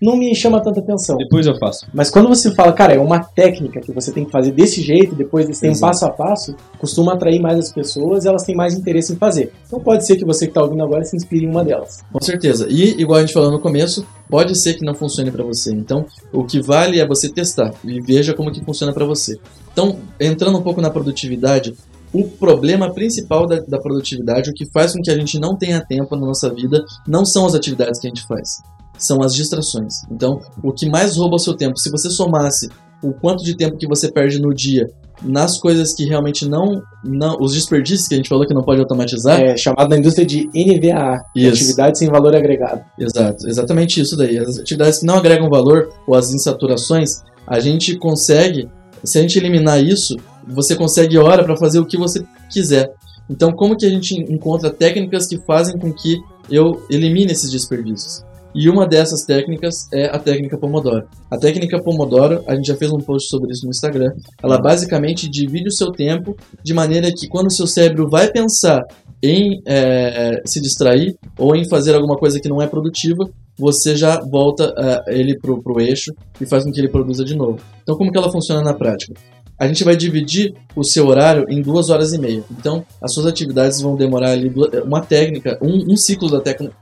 não me chama tanta atenção. Depois eu faço. Mas quando você fala, cara, é uma técnica que você tem que fazer desse jeito, depois desse um passo a passo, costuma atrair mais as pessoas e elas têm mais interesse em fazer. Então pode ser que você que está ouvindo agora se inspire em uma delas. Com certeza. E, igual a gente falou no começo, pode ser que não funcione para você. Então, o que vale é você testar e veja como que funciona para você. Então, entrando um pouco na produtividade, o problema principal da, da, produtividade, o que faz com que a gente não tenha tempo na nossa vida, não são as atividades que a gente faz são as distrações. Então, o que mais rouba o seu tempo, se você somasse o quanto de tempo que você perde no dia nas coisas que realmente não, não os desperdícios que a gente falou que não pode automatizar. É chamado na indústria de NVA, atividades sem valor agregado. Exato, exatamente isso daí. As atividades que não agregam valor ou as insaturações, a gente consegue, se a gente eliminar isso, você consegue hora para fazer o que você quiser. Então, como que a gente encontra técnicas que fazem com que eu elimine esses desperdícios? E uma dessas técnicas é a técnica Pomodoro. A técnica Pomodoro, a gente já fez um post sobre isso no Instagram. Ela basicamente divide o seu tempo de maneira que quando o seu cérebro vai pensar em é, se distrair ou em fazer alguma coisa que não é produtiva, você já volta uh, ele pro, pro eixo e faz com que ele produza de novo. Então, como que ela funciona na prática? A gente vai dividir o seu horário em duas horas e meia. Então, as suas atividades vão demorar ali uma técnica, um, um ciclo da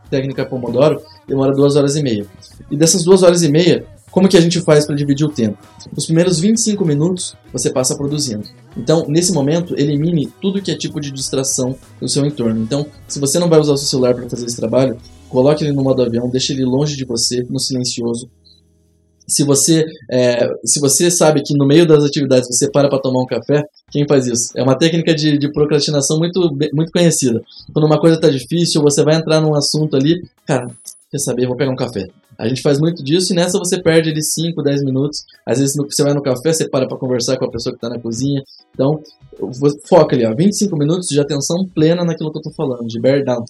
técnica Pomodoro demora duas horas e meia. E dessas duas horas e meia, como que a gente faz para dividir o tempo? Os primeiros 25 minutos você passa produzindo. Então, nesse momento, elimine tudo que é tipo de distração no seu entorno. Então, se você não vai usar o seu celular para fazer esse trabalho, coloque ele no modo avião, deixe ele longe de você, no silencioso. Se você, é, se você sabe que no meio das atividades você para para tomar um café, quem faz isso? É uma técnica de, de procrastinação muito, muito conhecida. Quando uma coisa está difícil, você vai entrar num assunto ali, cara, quer saber, vou pegar um café. A gente faz muito disso e nessa você perde ali 5, 10 minutos. Às vezes você vai no café, você para para conversar com a pessoa que está na cozinha. Então, foca ali, ó, 25 minutos de atenção plena naquilo que eu estou falando, de bear down.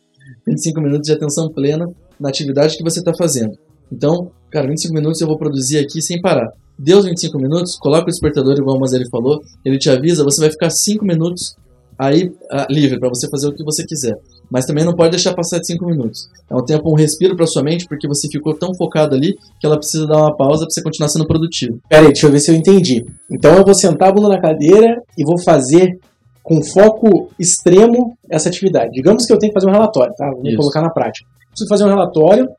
25 minutos de atenção plena na atividade que você está fazendo. Então, cara, 25 minutos eu vou produzir aqui sem parar. Deu os 25 minutos, coloca o despertador, igual o Mazeli falou, ele te avisa, você vai ficar 5 minutos aí ah, livre para você fazer o que você quiser. Mas também não pode deixar passar de 5 minutos. É um tempo, um respiro para sua mente, porque você ficou tão focado ali que ela precisa dar uma pausa para você continuar sendo produtivo. Pera aí, deixa eu ver se eu entendi. Então eu vou sentar a bunda na cadeira e vou fazer com foco extremo essa atividade. Digamos que eu tenho que fazer um relatório, tá? Vou colocar na prática. Preciso fazer um relatório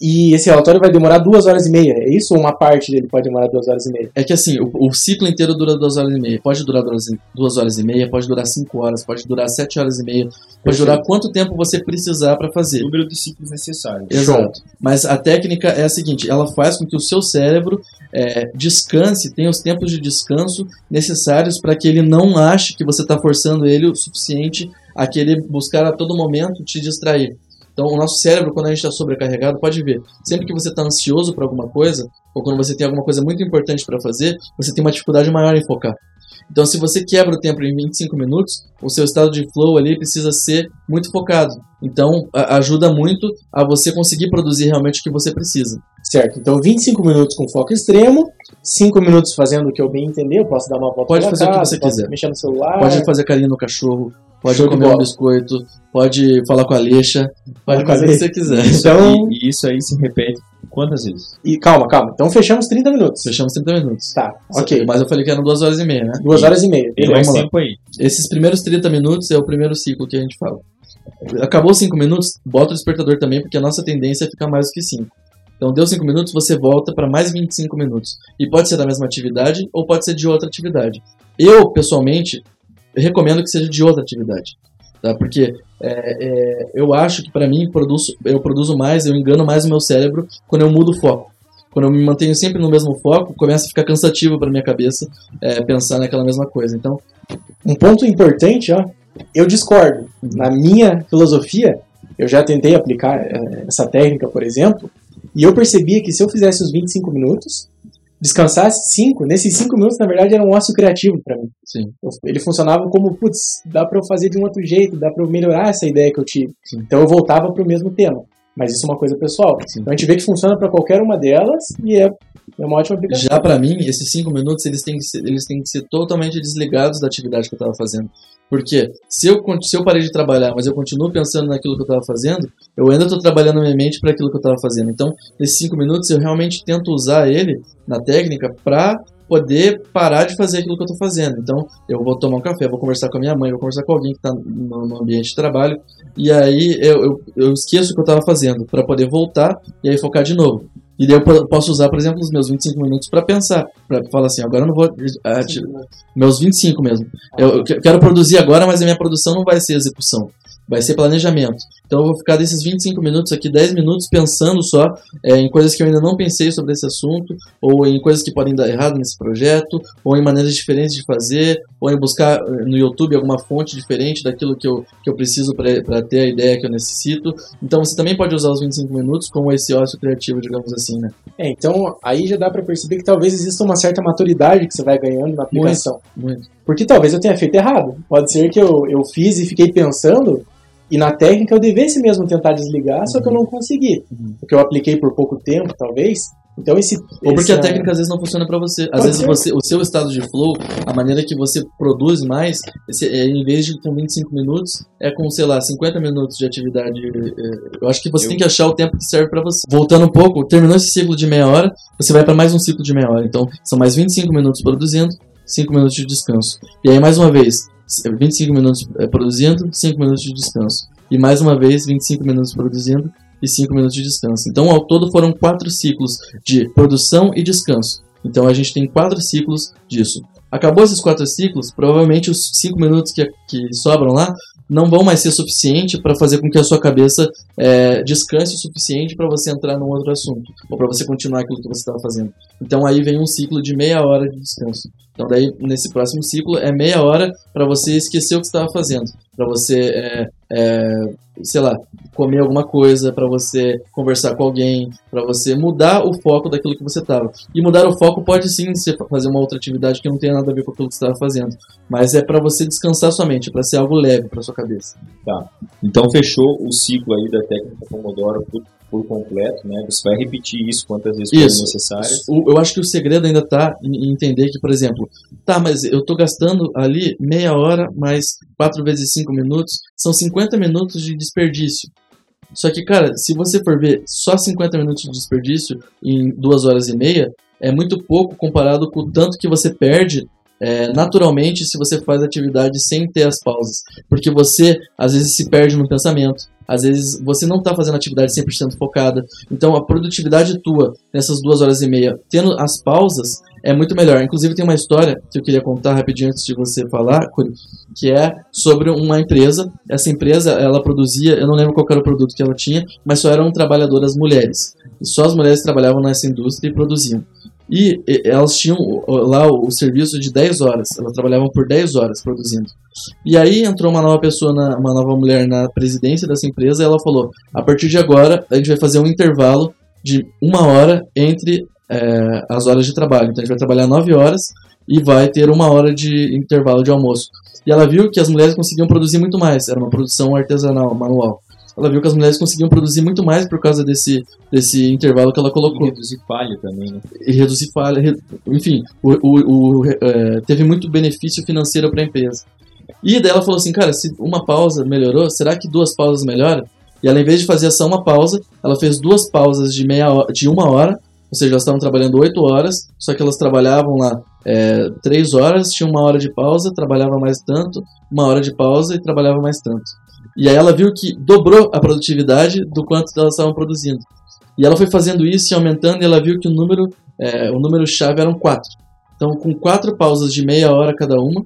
e esse relatório vai demorar duas horas e meia, é isso? Ou uma parte dele pode demorar duas horas e meia? É que assim, o, o ciclo inteiro dura duas horas e meia. Pode durar duas, duas, horas e meia, pode durar cinco horas, pode durar sete horas e meia, pode Perfeito. durar quanto tempo você precisar para fazer. O número de ciclos necessários. Exato. Mas a técnica é a seguinte: ela faz com que o seu cérebro é, descanse, tenha os tempos de descanso necessários para que ele não ache que você está forçando ele o suficiente a querer buscar a todo momento te distrair. Então, o nosso cérebro, quando a gente está sobrecarregado, pode ver, sempre que você está ansioso para alguma coisa, ou quando você tem alguma coisa muito importante para fazer, você tem uma dificuldade maior em focar. Então, se você quebra o tempo em 25 minutos, o seu estado de flow ali precisa ser muito focado. Então, ajuda muito a você conseguir produzir realmente o que você precisa. Certo. Então, 25 minutos com foco extremo, 5 minutos fazendo o que eu bem entender, eu posso dar uma volta Pode fazer casa, o que você quiser. Mexer no celular. Pode fazer carinho no cachorro, pode Show comer um biscoito, pode falar com a Leixa, pode fazer o que você quiser. Então, e isso aí se repete quantas vezes? E calma, calma. Então fechamos 30 minutos. Fechamos 30 minutos. Tá, ok. Mas eu falei que eram 2 horas e meia, né? 2 horas e meia. Tem mais tempo aí. Esses primeiros 30 minutos é o primeiro ciclo que a gente fala. Acabou 5 minutos, bota o despertador também, porque a nossa tendência é ficar mais do que 5. Então, deu 5 minutos, você volta para mais 25 minutos. E pode ser da mesma atividade ou pode ser de outra atividade. Eu, pessoalmente, recomendo que seja de outra atividade. Tá? Porque é, é, eu acho que para mim produzo, eu produzo mais, eu engano mais o meu cérebro quando eu mudo o foco. Quando eu me mantenho sempre no mesmo foco, começa a ficar cansativo para minha cabeça é, pensar naquela mesma coisa. Então, um ponto importante, ó, eu discordo. Na minha filosofia, eu já tentei aplicar é, essa técnica, por exemplo, e eu percebia que se eu fizesse os 25 minutos, descansasse 5, nesses 5 minutos, na verdade, era um ócio criativo para mim. Sim. Ele funcionava como, putz, dá para eu fazer de um outro jeito, dá para eu melhorar essa ideia que eu tive. Sim. Então eu voltava para o mesmo tema. Mas isso é uma coisa pessoal. Sim. Então a gente vê que funciona para qualquer uma delas e é, é uma ótima aplicação. Já para mim, esses 5 minutos eles têm, que ser, eles têm que ser totalmente desligados da atividade que eu estava fazendo. Porque se eu, se eu parei de trabalhar, mas eu continuo pensando naquilo que eu estava fazendo, eu ainda estou trabalhando minha mente para aquilo que eu estava fazendo. Então, nesses cinco minutos, eu realmente tento usar ele na técnica para poder parar de fazer aquilo que eu estou fazendo. Então, eu vou tomar um café, vou conversar com a minha mãe, vou conversar com alguém que está no, no, ambiente de trabalho, e aí eu, eu, eu esqueço o que eu estava fazendo para poder voltar e aí focar de novo. E daí eu posso usar, por exemplo, os meus 25 minutos para pensar, para falar assim, agora eu não vou meus 25 mesmo. Eu, eu quero produzir agora, mas a minha produção não vai ser execução vai ser planejamento. Então eu vou ficar desses 25 minutos aqui, 10 minutos pensando só é, em coisas que eu ainda não pensei sobre esse assunto, ou em coisas que podem dar errado nesse projeto, ou em maneiras diferentes de fazer, ou em buscar eh, no YouTube alguma fonte diferente daquilo que eu, que eu preciso para ter a ideia que eu necessito. Então você também pode usar os 25 minutos como esse ócio criativo, digamos assim, né? É, então aí já dá para perceber que talvez exista uma certa maturidade que você vai ganhando na aplicação. Muito, muito. Porque talvez eu tenha feito errado. Pode ser que eu, eu fiz e fiquei pensando e na técnica eu devesse mesmo tentar desligar, uhum. só que eu não consegui. Uhum. Porque eu apliquei por pouco tempo, talvez, Então esse ou porque esse, a técnica às vezes não funciona para você. Às vezes você, o seu estado de flow, a maneira que você produz mais, esse, é, em vez de com 25 minutos, é com, sei lá, 50 minutos de atividade. É, eu acho que você eu... tem que achar o tempo que serve para você. Voltando um pouco, terminou esse ciclo de meia hora, você vai para mais um ciclo de meia hora. Então, são mais 25 minutos produzindo, 5 minutos de descanso. E aí, mais uma vez, 25 minutos é, produzindo, 5 minutos de descanso. E mais uma vez, 25 minutos produzindo e 5 minutos de descanso. Então, ao todo, foram quatro ciclos de produção e descanso. Então, a gente tem quatro ciclos disso. Acabou esses quatro ciclos, provavelmente os 5 minutos que, que sobram lá não vão mais ser suficiente para fazer com que a sua cabeça é, descanse o suficiente para você entrar num outro assunto, ou para você continuar aquilo que você estava fazendo. Então aí vem um ciclo de meia hora de descanso. Então daí nesse próximo ciclo é meia hora para você esquecer o que estava fazendo, para você é, é, sei lá, comer alguma coisa, para você conversar com alguém, para você mudar o foco daquilo que você estava. E mudar o foco pode sim ser fazer uma outra atividade que não tem nada a ver com aquilo que você estava fazendo, mas é para você descansar sua mente, para ser algo leve para sua cabeça. Tá. Então fechou o ciclo aí da técnica Pomodoro por, por completo, né? Você vai repetir isso quantas vezes for necessário. Eu acho que o segredo ainda está em entender que, por exemplo, tá, mas eu estou gastando ali meia hora mais 4 vezes 5 minutos, são 50 minutos de desperdício. Só que, cara, se você for ver só 50 minutos de desperdício em 2 horas e meia, é muito pouco comparado com o tanto que você perde é, naturalmente se você faz atividade sem ter as pausas. Porque você, às vezes, se perde no pensamento. Às vezes você não está fazendo atividade 100% focada. Então a produtividade tua nessas duas horas e meia, tendo as pausas, é muito melhor. Inclusive tem uma história que eu queria contar rapidinho antes de você falar, que é sobre uma empresa. Essa empresa, ela produzia, eu não lembro qual era o produto que ela tinha, mas só eram trabalhadoras mulheres. Só as mulheres trabalhavam nessa indústria e produziam. E elas tinham lá o serviço de 10 horas, elas trabalhavam por 10 horas produzindo. E aí entrou uma nova pessoa, na, uma nova mulher na presidência dessa empresa e ela falou: a partir de agora a gente vai fazer um intervalo de uma hora entre é, as horas de trabalho. Então a gente vai trabalhar 9 horas e vai ter uma hora de intervalo de almoço. E ela viu que as mulheres conseguiam produzir muito mais, era uma produção artesanal, manual ela viu que as mulheres conseguiam produzir muito mais por causa desse, desse intervalo que ela colocou. E reduzir falha também, né? E reduzir falha, re... enfim, o, o, o é, teve muito benefício financeiro para a empresa. E daí ela falou assim, cara, se uma pausa melhorou, será que duas pausas melhoram? E ela, em vez de fazer só uma pausa, ela fez duas pausas de, meia hora, de uma hora, ou seja, elas estavam trabalhando oito horas, só que elas trabalhavam lá é, três horas, tinha uma hora de pausa, trabalhava mais tanto, uma hora de pausa e trabalhava mais tanto. E aí ela viu que dobrou a produtividade do quanto elas estavam produzindo. E ela foi fazendo isso e aumentando, e ela viu que o número, é, o número chave eram quatro. Então, com quatro pausas de meia hora cada uma,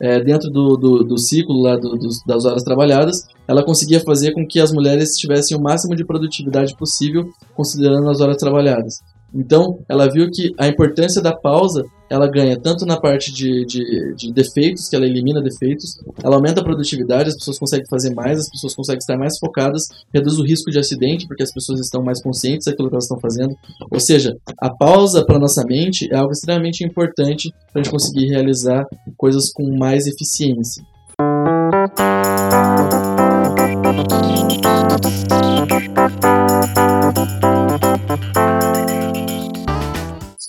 é, dentro do, do, do, ciclo lá do, do, das horas trabalhadas, ela conseguia fazer com que as mulheres tivessem o máximo de produtividade possível, considerando as horas trabalhadas. Então, ela viu que a importância da pausa ela ganha tanto na parte de, de, de, defeitos, que ela elimina defeitos, ela aumenta a produtividade, as pessoas conseguem fazer mais, as pessoas conseguem estar mais focadas, reduz o risco de acidente, porque as pessoas estão mais conscientes daquilo que elas estão fazendo. Ou seja, a pausa para nossa mente é algo extremamente importante para a gente conseguir realizar coisas com mais eficiência.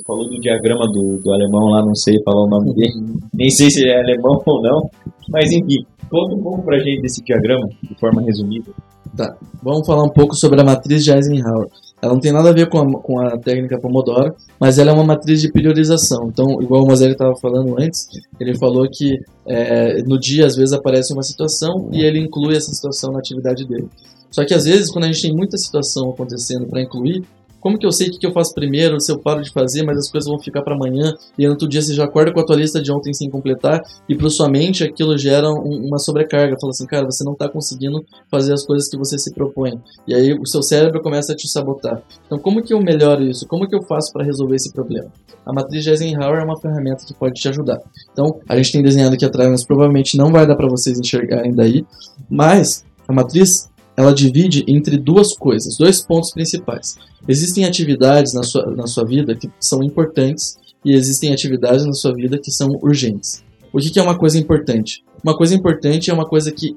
Falou do diagrama do, do alemão lá, não sei falar o nome dele, nem sei se é alemão ou não, mas enfim, conta um pouco pra gente desse diagrama, de forma resumida. Tá, vamos falar um pouco sobre a matriz de Eisenhower. Ela não tem nada a ver com a, com a técnica Pomodoro, mas ela é uma matriz de priorização. Então, igual o Moselli estava falando antes, ele falou que é, no dia às vezes aparece uma situação e ele inclui essa situação na atividade dele. Só que às vezes, quando a gente tem muita situação acontecendo para incluir, como que eu sei o que, eu faço primeiro, se eu paro de fazer, mas as coisas vão ficar para amanhã, e no outro dia você já acorda com a tua lista de ontem sem completar, e para sua mente aquilo gera um, uma sobrecarga. Fala assim, cara, você não está conseguindo fazer as coisas que você se propõe. E aí o seu cérebro começa a te sabotar. Então, como que eu melhoro isso? Como que eu faço para resolver esse problema? A matriz de Eisenhower é uma ferramenta que pode te ajudar. Então, a gente tem desenhado aqui atrás, mas provavelmente não vai dar para vocês enxergarem daí, mas a matriz ela divide entre duas coisas, dois pontos principais. Existem atividades na sua, na sua vida que são importantes e existem atividades na sua vida que são urgentes. O que, que é uma coisa importante? Uma coisa importante é uma coisa que,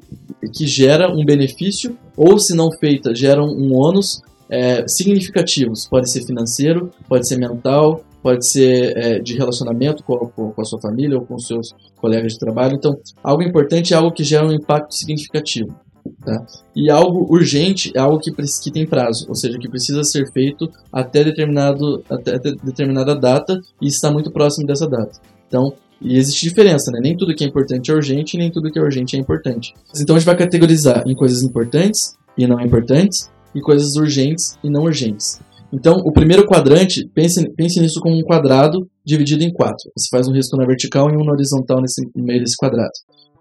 que gera um benefício ou, se não feita, gera um ônus é, significativos. Pode ser financeiro, pode ser mental, pode ser é, de relacionamento com, com, a sua família ou com seus colegas de trabalho. Então, algo importante é algo que gera um impacto significativo. Tá? E algo urgente é algo que, que tem prazo, ou seja, que precisa ser feito até, determinado, até determinada data e está muito próximo dessa data. Então, e existe diferença, né? Nem tudo que é importante é urgente, nem tudo que é urgente é importante. Então a gente vai categorizar em coisas importantes e não importantes, e coisas urgentes e não urgentes. Então, o primeiro quadrante, pense, pense nisso como um quadrado dividido em quatro. Você faz um risco na vertical e um na horizontal nesse, no meio desse quadrado.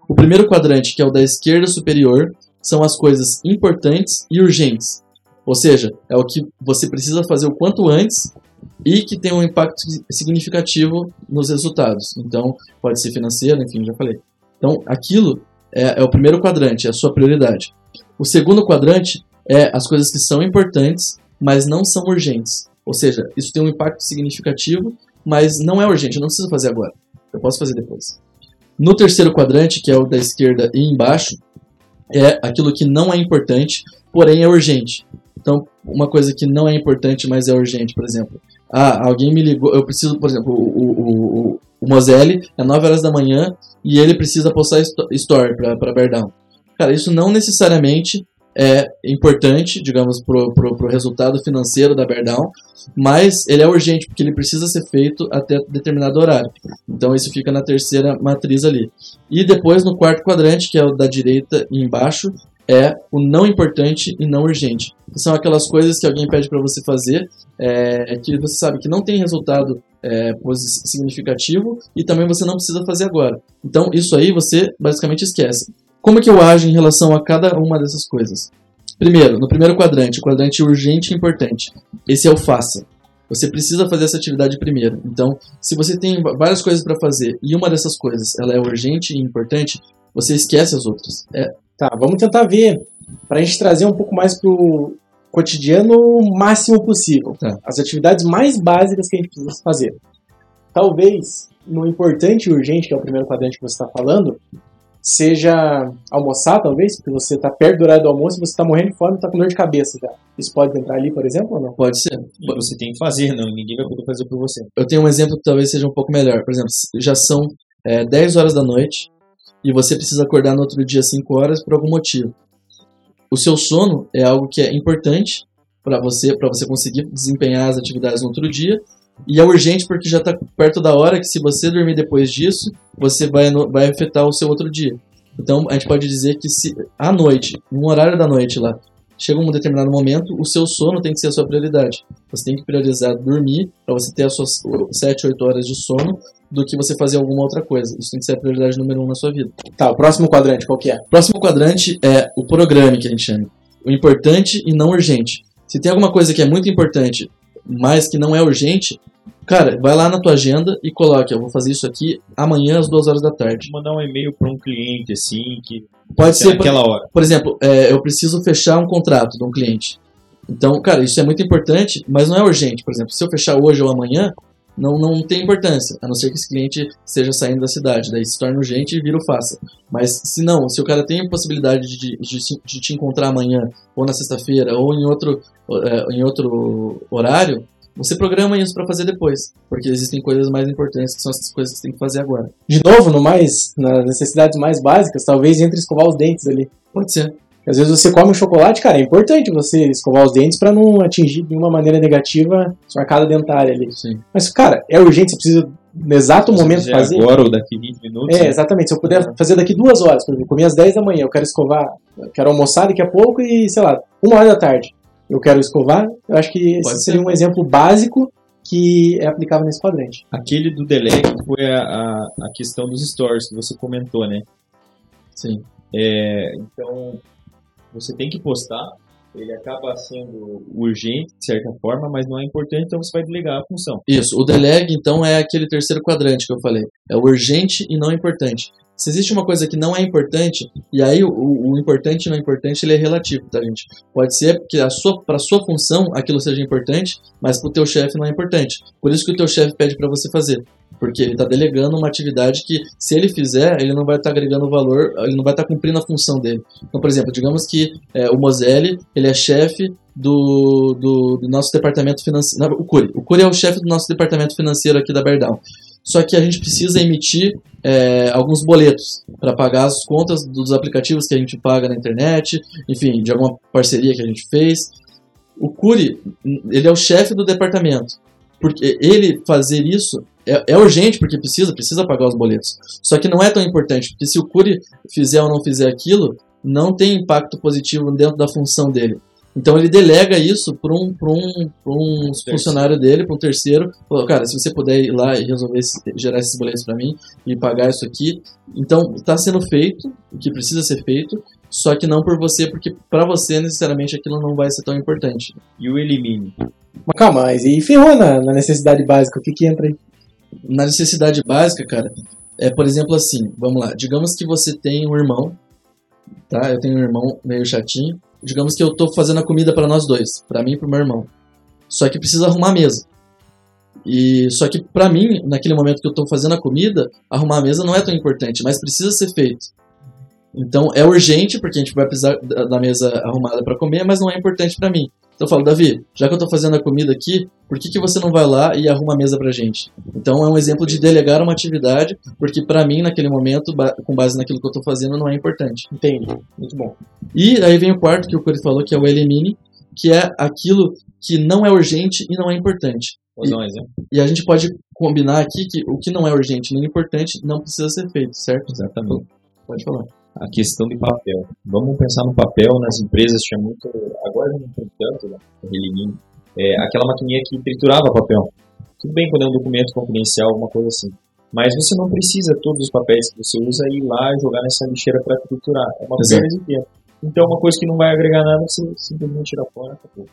O primeiro quadrante, que é o da esquerda superior, são as coisas importantes e urgentes. Ou seja, é o que você precisa fazer o quanto antes e que tem um impacto significativo nos resultados. Então, pode ser financeiro, enfim, já falei. Então, aquilo é, é o primeiro quadrante, é a sua prioridade. O segundo quadrante é as coisas que são importantes, mas não são urgentes. Ou seja, isso tem um impacto significativo, mas não é urgente, eu não preciso fazer agora. Eu posso fazer depois. No terceiro quadrante, que é o da esquerda e embaixo, é aquilo que não é importante, porém é urgente. Então, uma coisa que não é importante, mas é urgente, por exemplo. Ah, alguém me ligou, eu preciso, por exemplo, o, o, o, o é 9 horas da manhã e ele precisa postar story para Berdão. Cara, isso não necessariamente é importante, digamos, pro, pro, pro resultado financeiro da Berdão, mas ele é urgente porque ele precisa ser feito até determinado horário. Então isso fica na terceira matriz ali. E depois no quarto quadrante, que é o da direita e embaixo, é o não importante e não urgente. São aquelas coisas que alguém pede para você fazer, é, que você sabe que não tem resultado é, significativo e também você não precisa fazer agora. Então isso aí você basicamente esquece. Como é que eu ajo em relação a cada uma dessas coisas? Primeiro, no primeiro quadrante, o quadrante urgente e importante. Esse é o faça. Você precisa fazer essa atividade primeiro. Então, se você tem várias coisas para fazer e uma dessas coisas ela é urgente e importante, você esquece as outras. É. Tá, vamos tentar ver para a gente trazer um pouco mais pro cotidiano o máximo possível. Tá. As atividades mais básicas que a gente precisa fazer. Talvez no importante e urgente, que é o primeiro quadrante que você está falando, seja almoçar, talvez, porque você está perto do horário do almoço e você está morrendo de fome e está com dor de cabeça já. Isso pode entrar ali, por exemplo, ou não? Pode ser. Você tem que fazer, não. Ninguém vai poder fazer por você. Eu tenho um exemplo que talvez seja um pouco melhor. Por exemplo, já são é, 10 horas da noite e você precisa acordar no outro dia 5 horas por algum motivo. O seu sono é algo que é importante para você, para você conseguir desempenhar as atividades no outro dia e é urgente porque já está perto da hora que se você dormir depois disso, você vai, vai afetar o seu outro dia. Então a gente pode dizer que se à noite, no horário da noite lá, chega um determinado momento, o seu sono tem que ser a sua prioridade. Você tem que priorizar dormir para você ter as suas 7, 8 horas de sono do que você fazer alguma outra coisa. Isso tem que ser a prioridade número um na sua vida. Tá, o próximo quadrante qual que é? O próximo quadrante é o programa que a gente chama. O importante e não urgente. Se tem alguma coisa que é muito importante, mas que não é urgente, Cara, vai lá na tua agenda e coloque, eu vou fazer isso aqui amanhã às duas horas da tarde. Mandar um e-mail para um cliente assim que pode ser aquela hora. Por exemplo, é, eu preciso fechar um contrato de um cliente. Então, cara, isso é muito importante, mas não é urgente. Por exemplo, se eu fechar hoje ou amanhã, não, não tem importância, a não ser que esse cliente esteja saindo da cidade, daí se torna urgente e vira o faça. Mas se não, se o cara tem a possibilidade de, de, de te encontrar amanhã, ou na sexta-feira, ou em outro, é, em outro horário, você programa isso para fazer depois, porque existem coisas mais importantes que são essas coisas que você tem que fazer agora. De novo, no mais, nas necessidades mais básicas, talvez entre escovar os dentes ali. Pode ser. Às vezes você come um chocolate, cara, é importante você escovar os dentes para não atingir de nenhuma maneira negativa sua arcada dentária ali. Sim. Mas, cara, é urgente, você precisa no exato se momento fazer. agora ou daqui 20 minutos. É, exatamente. Se eu puder fazer daqui duas horas, por exemplo, comi às 10 da manhã, eu quero escovar, eu quero almoçar daqui a pouco e, sei lá, uma hora da tarde eu quero escovar, eu acho que Pode esse ser. seria um exemplo básico que é aplicável nesse quadrante. Aquele do delay foi a, a, a, questão dos stories que você comentou, né? Sim. É, então, você tem que postar, ele acaba sendo urgente, de certa forma, mas não é importante, então você vai delegar a função. Isso, o deleg, então, é aquele terceiro quadrante que eu falei. É urgente e não importante. Se existe uma coisa que não é importante, e aí o, o importante e não importante ele é relativo, tá, gente? Pode ser que a sua, para sua função aquilo seja importante, mas para o teu chefe não é importante. Por isso que o teu chefe pede para você fazer. Porque ele está delegando uma atividade que, se ele fizer, ele não vai estar tá agregando valor, ele não vai estar tá cumprindo a função dele. Então, por exemplo, digamos que é, o Moselli, ele é chefe do, do, do, nosso departamento financeiro. O Curi. O Curi é o chefe do nosso departamento financeiro aqui da Berdal. Só que a gente precisa emitir é, alguns boletos para pagar as contas dos aplicativos que a gente paga na internet, enfim, de alguma parceria que a gente fez. O Curi, ele é o chefe do departamento. Porque ele fazer isso é, é, urgente, porque precisa, precisa pagar os boletos. Só que não é tão importante, porque se o Curi fizer ou não fizer aquilo, não tem impacto positivo dentro da função dele. Então ele delega isso para um, pra um, pra um funcionário dele, para um terceiro. Falou, cara, se você puder ir lá e resolver esse, gerar esses boletos para mim e pagar isso aqui. Então está sendo feito o que precisa ser feito, só que não por você, porque para você necessariamente aquilo não vai ser tão importante. E o elimine. Mas calma, mas e ferrou na, na necessidade básica? O que, que entra aí? Na necessidade básica, cara, é por exemplo assim, vamos lá, digamos que você tem um irmão, tá? Eu tenho um irmão meio chatinho digamos que eu estou fazendo a comida para nós dois, para mim e para o meu irmão. Só que precisa arrumar a mesa. E só que para mim, naquele momento que eu estou fazendo a comida, arrumar a mesa não é tão importante, mas precisa ser feito. Então é urgente porque a gente vai precisar da mesa arrumada para comer, mas não é importante para mim. Então eu falo, Davi, já que eu estou fazendo a comida aqui, por que, que você não vai lá e arruma a mesa pra gente? Então é um exemplo de delegar uma atividade, porque para mim, naquele momento, com base naquilo que eu estou fazendo, não é importante. Entendi. Muito bom. E aí vem o quarto que o Curi falou, que é o elimine, que é aquilo que não é urgente e não é importante. Vou dar um exemplo. E a gente pode combinar aqui que o que não é urgente nem importante não precisa ser feito, certo? Exatamente. Pode falar a questão do papel. Vamos pensar no papel, nas empresas tinha muito, agora não tem tanto, né? É, aquela maquininha que triturava papel. Tudo bem quando é um documento confidencial, alguma coisa assim. Mas você não precisa todos os papéis que você usa ir lá e jogar nessa lixeira para triturar. É uma coisa de tempo. Então, uma coisa que não vai agregar nada, você simplesmente tira fora. Acabou.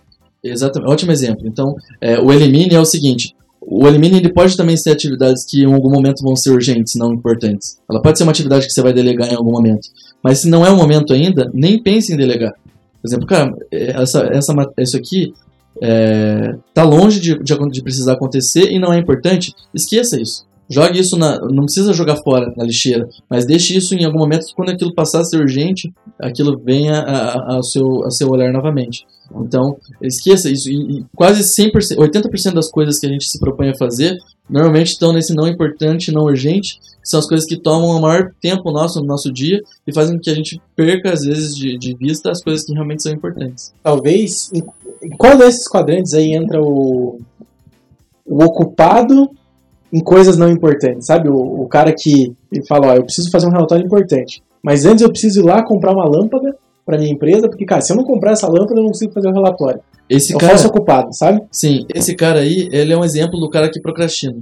Exatamente, ótimo exemplo. Então, é, o elimine é o seguinte: o Elimine ele pode também ser atividades que em algum momento vão ser urgentes, não importantes. Ela pode ser uma atividade que você vai delegar em algum momento. Mas se não é o momento ainda, nem pense em delegar. Por exemplo, cara, essa, essa, isso aqui é, tá longe de, de, de precisar acontecer e não é importante, esqueça isso. Jogue isso na. Não precisa jogar fora na lixeira, mas deixe isso em algum momento que quando aquilo passar a ser urgente, aquilo venha ao seu, seu olhar novamente. Então, esqueça isso. E, e quase 100%, 80% das coisas que a gente se propõe a fazer, normalmente estão nesse não importante, não urgente, que são as coisas que tomam o maior tempo nosso no nosso dia e fazem com que a gente perca, às vezes, de, de vista as coisas que realmente são importantes. Talvez, em, em qual desses quadrantes aí entra o, o ocupado em coisas não importantes, sabe? O, o cara que ele fala, ó, eu preciso fazer um relatório importante, mas antes eu preciso ir lá comprar uma lâmpada para minha empresa, porque, cara, se eu não comprar essa lâmpada, eu não consigo fazer o um relatório. Esse eu cara, faço ocupado, sabe? Sim, esse cara aí, ele é um exemplo do cara que procrastina.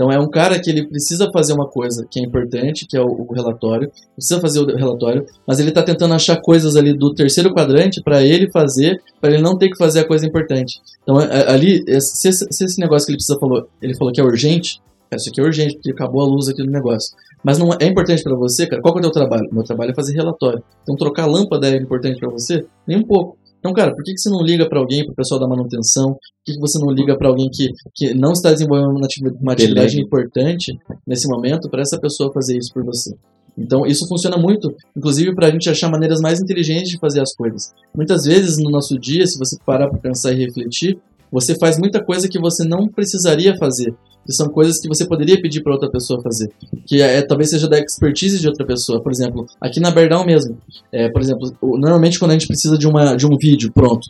Então é um cara que ele precisa fazer uma coisa que é importante, que é o, o relatório, precisa fazer o relatório, mas ele está tentando achar coisas ali do terceiro quadrante para ele fazer, para ele não ter que fazer a coisa importante. Então é, ali, se, se esse negócio que ele precisa falou, ele falou que é urgente, isso aqui é urgente porque acabou a luz aqui do negócio. Mas não é importante para você, cara. Qual é o teu trabalho? Meu trabalho é fazer relatório. Então trocar lâmpada é importante para você? Nem um pouco. Então, cara, por que, que você não liga para alguém, para o pessoal da manutenção? Por que, que você não liga para alguém que, que não está desenvolvendo uma atividade Beleza. importante nesse momento para essa pessoa fazer isso por você? Então, isso funciona muito, inclusive, para a gente achar maneiras mais inteligentes de fazer as coisas. Muitas vezes no nosso dia, se você parar para pensar e refletir, você faz muita coisa que você não precisaria fazer, que são coisas que você poderia pedir para outra pessoa fazer, que é, talvez seja da expertise de outra pessoa. Por exemplo, aqui na Berdão mesmo, é, por exemplo, normalmente quando a gente precisa de, uma, de um vídeo pronto,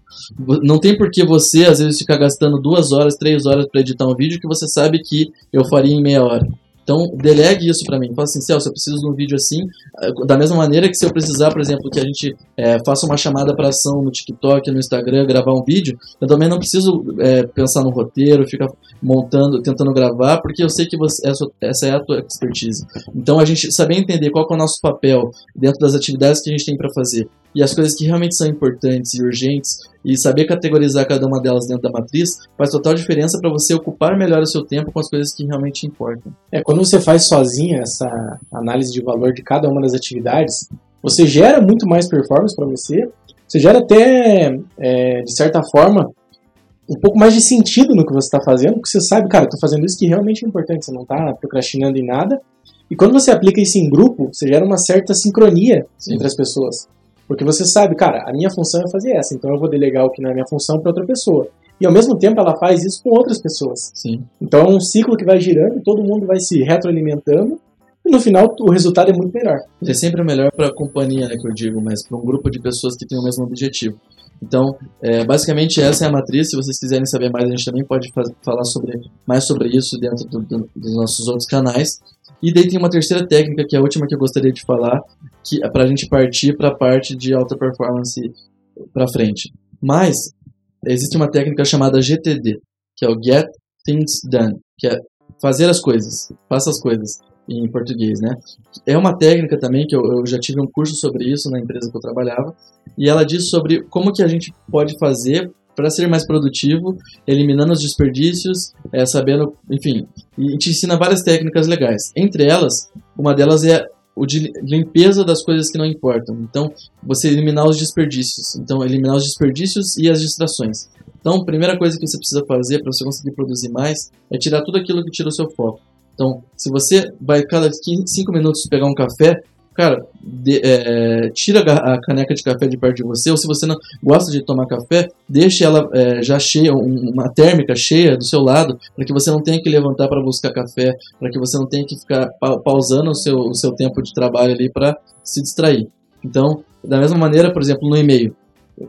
não tem por que você às vezes ficar gastando duas horas, três horas para editar um vídeo que você sabe que eu faria em meia hora. Então, delegue isso para mim. Fala assim, Celso, eu preciso de um vídeo assim. Eh, da mesma maneira que se eu precisar, por exemplo, que a gente é, faça uma chamada para ação no TikTok, no Instagram, gravar um vídeo, eu também não preciso é, pensar no roteiro, ficar montando, tentando gravar, porque eu sei que você, essa, essa é a tua expertise. Então, a gente saber entender qual é o nosso papel dentro das atividades que a gente tem para fazer e as coisas que realmente são importantes e urgentes e saber categorizar cada uma delas dentro da matriz faz total diferença para você ocupar melhor o seu tempo com as coisas que realmente importam. É, quando você faz sozinha essa análise de valor de cada uma das atividades, você gera muito mais performance para você, você gera até, é, de certa forma, um pouco mais de sentido no que você está fazendo, porque você sabe, cara, eu tô fazendo isso que realmente é importante, você não está procrastinando em nada. E quando você aplica isso em grupo, você gera uma certa sincronia Sim. entre as pessoas. Porque você sabe, cara, a minha função é fazer essa, então eu vou delegar o que não é minha função para outra pessoa. E ao mesmo tempo ela faz isso com outras pessoas. Sim. Então é um ciclo que vai girando, todo mundo vai se retroalimentando e no final o resultado é muito melhor. É sempre melhor para a companhia, né, que eu digo, mas para um grupo de pessoas que têm o mesmo objetivo. Então, é, basicamente essa é a matriz. Se vocês quiserem saber mais, a gente também pode falar sobre, mais sobre isso dentro do, do, dos nossos outros canais. E daí tem uma terceira técnica, que é a última que eu gostaria de falar, que é para a gente partir para a parte de alta performance para frente. Mas, existe uma técnica chamada GTD, que é o Get Things Done, que é fazer as coisas, faça as coisas em português, né? É uma técnica também que eu, eu, já tive um curso sobre isso na empresa que eu trabalhava e ela diz sobre como que a gente pode fazer para ser mais produtivo, eliminando os desperdícios, é, sabendo, enfim, e te ensina várias técnicas legais. Entre elas, uma delas é o de limpeza das coisas que não importam. Então, você eliminar os desperdícios. Então, eliminar os desperdícios e as distrações. Então, a primeira coisa que você precisa fazer para você conseguir produzir mais é tirar tudo aquilo que tira o seu foco. Então, se você vai cada 5 minutos pegar um café, cara, de, é, tira a caneca de café de perto de você, ou se você não gosta de tomar café, deixe ela é, já cheia, uma térmica cheia do seu lado, para que você não tenha que levantar para buscar café, para que você não tenha que ficar pausando o seu, o seu tempo de trabalho ali para se distrair. Então, da mesma maneira, por exemplo, no e-mail.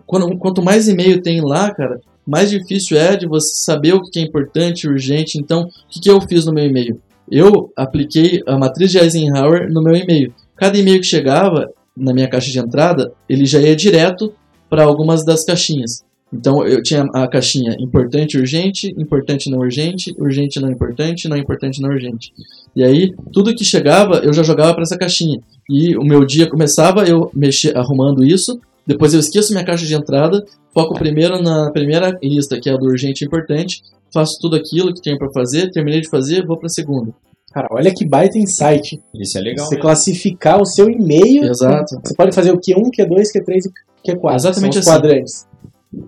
Quando, quanto mais e-mail tem lá, cara, mais difícil é de você saber o que é importante, urgente. Então, o que, que eu fiz no meu e-mail? eu apliquei a matriz de Eisenhower no meu e-mail. Cada e-mail que chegava na minha caixa de entrada, ele já ia direto para algumas das caixinhas. Então eu tinha a caixinha importante, urgente, importante não urgente, urgente não importante, não importante não urgente. E aí tudo que chegava eu já jogava para essa caixinha. E o meu dia começava eu mexer arrumando isso, depois eu esqueço minha caixa de entrada, foco primeiro na primeira lista que é a do urgente e importante, faço tudo aquilo que tenho para fazer, terminei de fazer, vou para a segunda. Cara, olha que baita insight. Isso é legal. Você mesmo. classificar o seu e-mail. Exato. Você pode fazer o Q1, Q2, Q3 e Q4. Exatamente assim. quadrantes.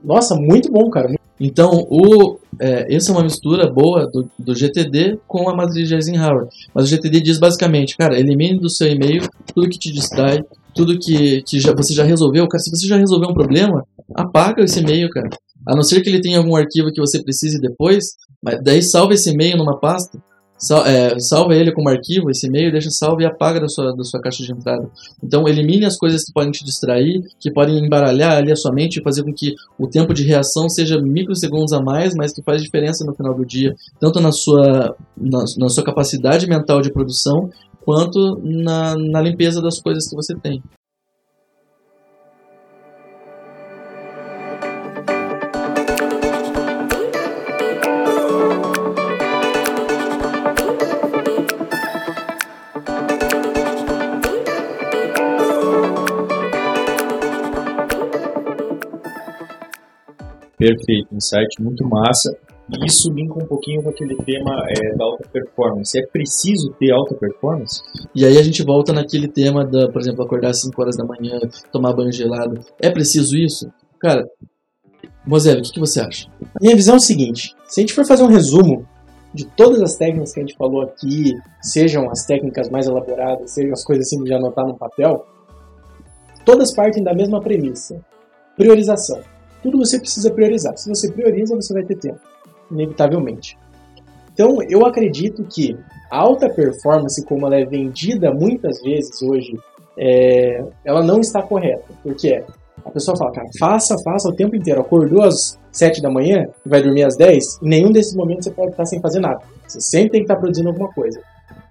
Nossa, muito bom, cara. Então, o, é, essa é uma mistura boa do, do GTD com a matriz de Eisenhower. Mas o GTD diz basicamente, cara, elimine do seu e-mail tudo que te distrai, tudo que, que já, você já resolveu. Cara, se você já resolveu um problema, apaga esse e-mail, cara. A não ser que ele tenha algum arquivo que você precise depois, mas daí salva esse e-mail numa pasta, é, salva ele como arquivo, esse e-mail, deixa salvo e apaga da sua, da sua caixa de entrada. Então elimine as coisas que podem te distrair, que podem embaralhar ali a sua mente e fazer com que o tempo de reação seja microsegundos a mais, mas que faz diferença no final do dia, tanto na sua, na, na sua capacidade mental de produção, quanto na, na limpeza das coisas que você tem. Perfeito, insight muito massa. E isso linka um pouquinho com aquele tema é, da alta performance. É preciso ter alta performance? E aí a gente volta naquele tema da, por exemplo, acordar às 5 horas da manhã, tomar banho gelado. É preciso isso? Cara, Moselle, o que, que você acha? Minha visão é o seguinte: se a gente for fazer um resumo de todas as técnicas que a gente falou aqui, sejam as técnicas mais elaboradas, sejam as coisas assim de anotar no papel, todas partem da mesma premissa: priorização tudo você precisa priorizar. Se você prioriza, você vai ter tempo, inevitavelmente. Então, eu acredito que a alta performance, como ela é vendida muitas vezes hoje, é, ela não está correta. Porque a pessoa fala, cara, faça, faça o tempo inteiro. Acordou às 7 da manhã e vai dormir às 10, em nenhum desses momentos você pode estar sem fazer nada. Você sempre tem que estar produzindo alguma coisa.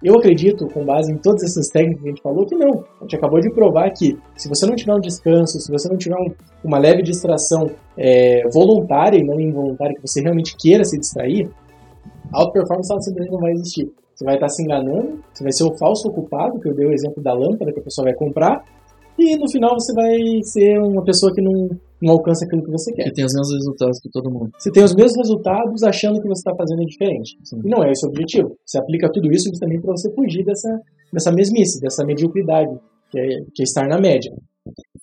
Eu acredito, com base em todas essas técnicas que a gente falou, que não. A gente acabou de provar que se você não tiver um descanso, se você não tiver um, uma leve distração é, voluntária e não involuntária, que você realmente queira se distrair, a alta performance não vai existir. Você vai estar se enganando, você vai ser o falso ocupado, que eu dei o exemplo da lâmpada que a pessoa vai comprar, e no final você vai ser uma pessoa que não, não alcança aquilo que você quer. Que tem os mesmos resultados que todo mundo. Você tem os mesmos resultados achando que você está fazendo diferente. Sim. E não é esse o objetivo. Você aplica tudo isso justamente para você fugir dessa, dessa mesmice, dessa mediocridade, que é, que é estar na média.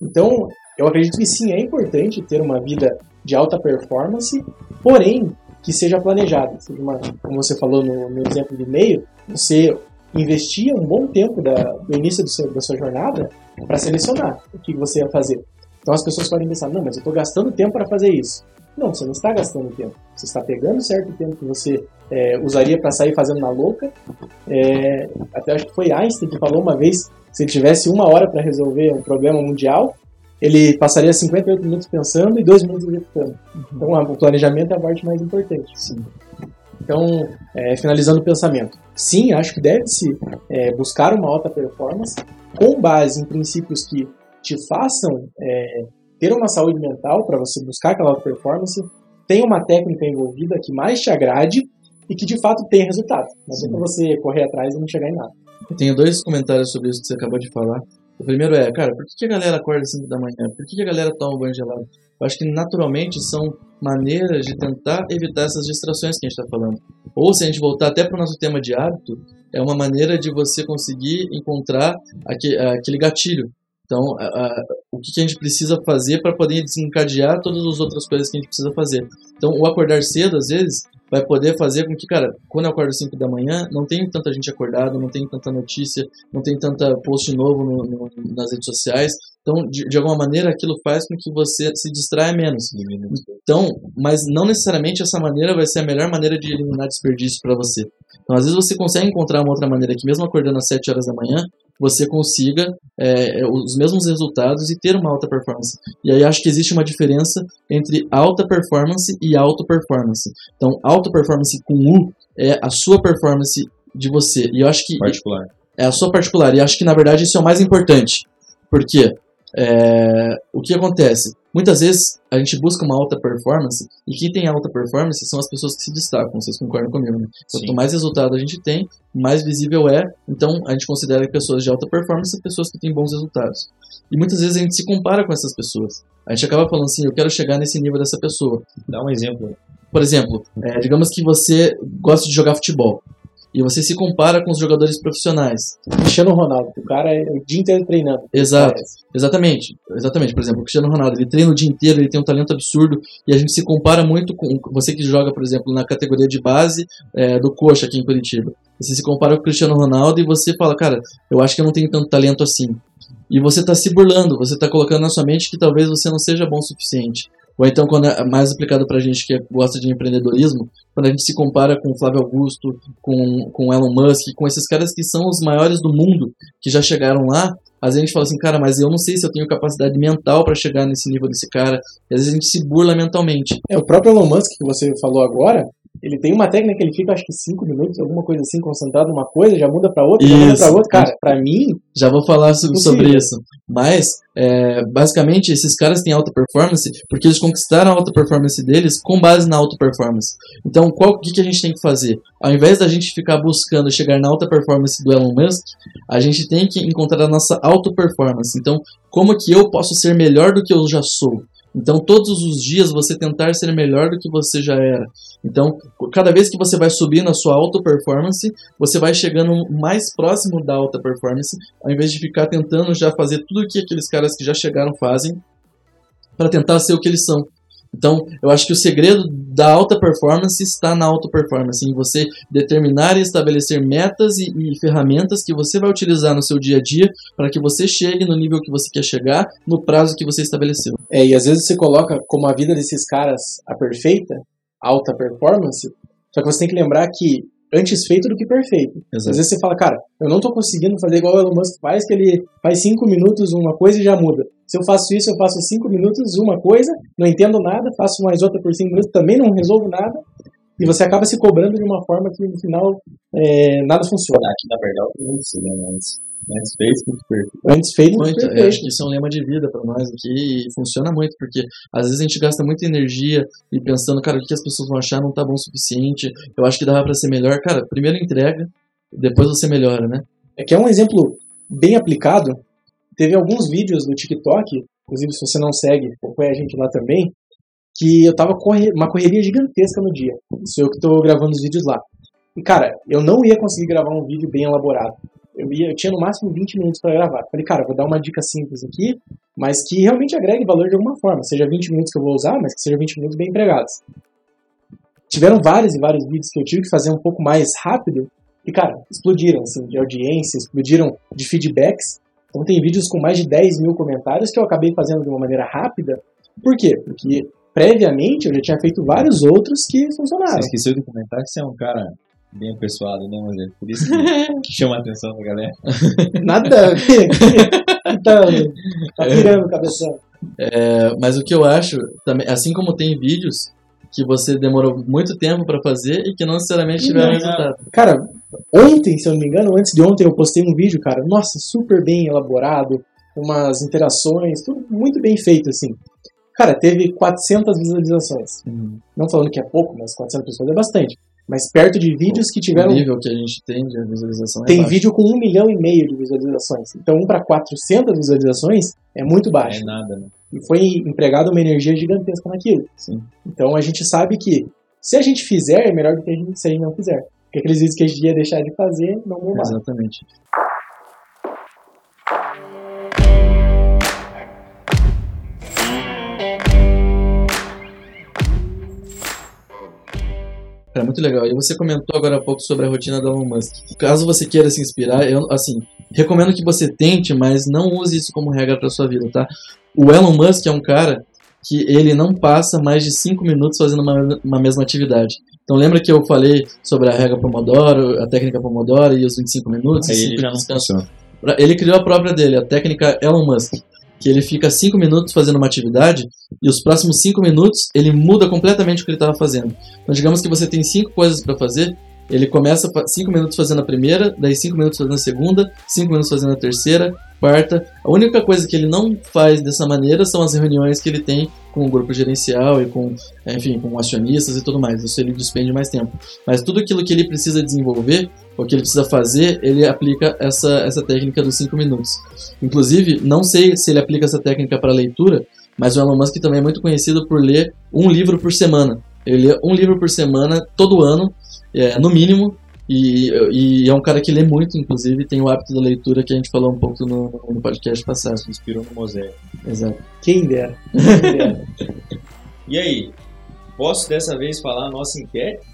Então, eu acredito que sim, é importante ter uma vida de alta performance, porém que seja planejada. Seja uma, como você falou no, no exemplo do e-mail, você investia um bom tempo da, do início do seu, da sua jornada para selecionar o que você ia fazer. Então as pessoas podem pensar, não, mas eu estou gastando tempo para fazer isso. Não, você não está gastando tempo. Você está pegando certo tempo que você é, usaria para sair fazendo na louca. É, até acho que foi Einstein que falou uma vez, se ele tivesse uma hora para resolver um problema mundial, ele passaria 58 minutos pensando e 2 minutos executando. Uhum. Então o planejamento é a parte mais importante. Sim. Então, é, finalizando o pensamento. Sim, acho que deve-se é, buscar uma alta performance com base em princípios que te façam é, ter uma saúde mental para você buscar aquela alta performance, tem uma técnica envolvida que mais te agrade e que de fato tem resultado. Não é para você correr atrás e não chegar em nada. Eu tenho dois comentários sobre isso que você acabou de falar. O primeiro é, cara, por que a galera acorda às 5 da manhã? Por que a galera toma banho gelado? Eu acho que naturalmente são maneiras de tentar evitar essas distrações que a gente está falando. Ou se a gente voltar até para o nosso tema de hábito, é uma maneira de você conseguir encontrar aquele gatilho. Então, o que, a gente precisa fazer para poder desencadear todas as outras coisas que a gente precisa fazer. Então, o acordar cedo, às vezes, vai poder fazer com que, cara, quando eu acordo às 5 da manhã, não tem tanta gente acordada, não tem tanta notícia, não tem tanta post novo no, no, nas redes sociais. Então, de, de, alguma maneira, aquilo faz com que você se distraia menos. Então, mas não necessariamente essa maneira vai ser a melhor maneira de eliminar desperdício para você. Então, às vezes você consegue encontrar uma outra maneira que, mesmo acordando às 7 horas da manhã, você consiga é, os mesmos resultados e ter uma alta performance. E aí acho que existe uma diferença entre alta performance e auto performance. Então, alta performance com U é a sua performance de você. E eu acho que particular. é a sua particular. E acho que na verdade isso é o mais importante. Por quê? É, o que acontece? Muitas vezes a gente busca uma alta performance e quem tem alta performance são as pessoas que se destacam, vocês concordam comigo, né? Quanto mais resultado a gente tem, mais visível é, então a gente considera pessoas de alta performance pessoas que têm bons resultados. E muitas vezes a gente se compara com essas pessoas. A gente acaba falando assim, eu quero chegar nesse nível dessa pessoa. Dá um exemplo. Por exemplo, é, digamos que você gosta de jogar futebol e você se compara com os jogadores profissionais. Cristiano Ronaldo, o cara é o dia inteiro treinando. Exato, exatamente, exatamente. Por exemplo, o Cristiano Ronaldo, ele treina o dia inteiro, ele tem um talento absurdo e a gente se compara muito com você que joga, por exemplo, na categoria de base é, do coxa aqui em Curitiba. Você se compara com o Cristiano Ronaldo e você fala, cara, eu acho que eu não tenho tanto talento assim. E você está se burlando, você está colocando na sua mente que talvez você não seja bom o suficiente. Ou então, quando é mais aplicado para a gente que gosta de empreendedorismo, quando a gente se compara com Flávio Augusto, com, com Elon Musk, com esses caras que são os maiores do mundo, que já chegaram lá, às vezes a gente fala assim, cara, mas eu não sei se eu tenho capacidade mental para chegar nesse nível desse cara. E às vezes a gente se burla mentalmente. É, o próprio Elon Musk que você falou agora, ele tem uma técnica que ele fica, acho que 5 minutos, alguma coisa assim, concentrado numa coisa, já muda para outra, isso. já muda para outra. Cara, para mim. Já vou falar sobre isso. Mas, é, basicamente, esses caras têm alta performance porque eles conquistaram a alta performance deles com base na alta performance. Então, o que, que a gente tem que fazer? Ao invés da gente ficar buscando chegar na alta performance do Elon Musk, a gente tem que encontrar a nossa auto performance. Então, como que eu posso ser melhor do que eu já sou? Então, todos os dias você tentar ser melhor do que você já era. Então, cada vez que você vai subindo a sua auto performance, você vai chegando mais próximo da alta performance, ao invés de ficar tentando já fazer tudo o que aqueles caras que já chegaram fazem para tentar ser o que eles são. Então, eu acho que o segredo da alta performance está na alta performance, em você determinar e estabelecer metas e, e, ferramentas que você vai utilizar no seu dia a dia para que você chegue no nível que você quer chegar no prazo que você estabeleceu. É, e às vezes você coloca como a vida desses caras a perfeita, alta performance, só que você tem que lembrar que antes feito do que perfeito. Exato. Às vezes você fala, cara, eu não estou conseguindo fazer igual o Elon Musk faz, que ele faz cinco minutos uma coisa e já muda. Se eu faço isso, eu faço cinco minutos uma coisa, não entendo nada, faço mais outra por cinco minutos, também não resolvo nada, e você acaba se cobrando de uma forma que no final é, nada funciona. Aqui, na verdade, não sei, né? Antes feito, muito perfeito. Antes feito, muito, muito perfeito. Eu acho que isso é um lema de vida para nós aqui e funciona muito, porque às vezes a gente gasta muita energia e pensando, cara, o que as pessoas vão achar não tá bom o suficiente, eu acho que dava para ser melhor. Cara, primeiro entrega, depois você melhora, né? É que é um exemplo bem aplicado. Teve alguns vídeos no TikTok, inclusive se você não segue, acompanha a gente lá também, que eu tava corre uma correria gigantesca no dia. Sou eu que tô gravando os vídeos lá. E cara, eu não ia conseguir gravar um vídeo bem elaborado eu, ia, eu tinha no máximo 20 minutos para gravar. Falei, cara, vou dar uma dica simples aqui, mas que realmente agregue valor de alguma forma. Seja 20 minutos que eu vou usar, mas que seja 20 minutos bem empregados. Tiveram vários e vários vídeos que eu tive que fazer um pouco mais rápido e, cara, explodiram, assim, de audiência, explodiram de feedbacks. Então tem vídeos com mais de 10 mil comentários que eu acabei fazendo de uma maneira rápida. Por quê? Porque previamente eu já tinha feito vários outros que funcionaram. Você esqueceu de comentar que você é um cara bem apessoado, né, mas é por isso que chama a atenção da galera. Nada. Então, tá pirando o cabeção. É, mas o que eu acho, também, assim como tem vídeos que você demorou muito tempo para fazer e que não necessariamente tiveram resultado. Cara, ontem, se eu não me engano, antes de ontem eu postei um vídeo, cara, nossa, super bem elaborado, umas interações, tudo muito bem feito, assim. Cara, teve 400 visualizações. Uhum. Não falando que é pouco, mas 400 pessoas é bastante. Mas perto de vídeos que tiveram O nível que a gente tem de visualização é Tem baixo. vídeo com um milhão e meio de visualizações. Então, um para 400 visualizações é muito baixo. É nada, né? E foi empregado uma energia gigantesca naquilo. Sim. Então, a gente sabe que se a gente fizer, é melhor do que a gente, se a gente não fizer. Porque aqueles vídeos que a gente ia deixar de fazer, não vão. Exatamente. Muito legal. E você comentou agora há pouco sobre a rotina do Elon Musk. Caso você queira se inspirar, eu, assim, recomendo que você tente, mas não use isso como regra para sua vida, tá? O Elon Musk é um cara que ele não passa mais de 5 minutos fazendo uma, uma mesma atividade. Então lembra que eu falei sobre a regra Pomodoro, a técnica Pomodoro e os 25 minutos? Aí ele já não. Pra- Ele criou a própria dele, a técnica Elon Musk, que ele fica 5 minutos fazendo uma atividade e os próximos 5 minutos ele muda completamente o que ele estava fazendo. Então, digamos que você tem 5 coisas para fazer, ele começa 5 minutos fazendo a primeira, daí 5 minutos fazendo a segunda, 5 minutos fazendo a terceira, quarta. A única coisa que ele não faz dessa maneira são as reuniões que ele tem com o grupo gerencial e com, enfim, com acionistas e tudo mais. Isso ele despende mais tempo. Mas tudo aquilo que ele precisa desenvolver, o que ele precisa fazer, ele aplica essa, essa técnica dos 5 minutos. Inclusive, não sei se ele aplica essa técnica para leitura, mas o Elon Musk também é muito conhecido por ler um livro por semana. Ele lê um livro por semana, todo ano, é, no mínimo, e, e é um cara que lê muito, inclusive, tem o hábito da leitura que a gente falou um pouco no, no podcast passado. Se inspirou no Mosaico. Exato. Quem dera. Quem dera. E aí? Posso dessa vez falar a nossa enquete?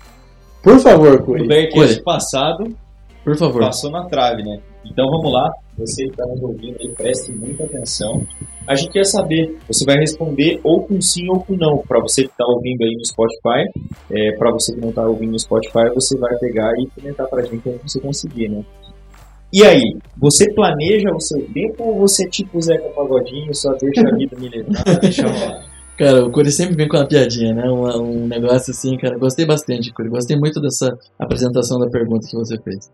Por favor, O Curi. Bearcast Oi. passado Por favor. passou na trave, né? Então vamos lá, você que está nos ouvindo aí, preste muita atenção. A gente quer saber, você vai responder ou com sim ou com não. Para você que está ouvindo aí no Spotify, é, para você que não está ouvindo no Spotify, você vai pegar e comentar para a gente quando você conseguir, né? E aí, você planeja o seu tempo ou você é tipo o Zeca Pagodinho, só deixa a vida me levar, deixa rolar? Cara, o Curi sempre vem com uma piadinha, né? Um, um negócio assim, cara. Gostei bastante, Curi. Gostei muito dessa apresentação da pergunta que você fez.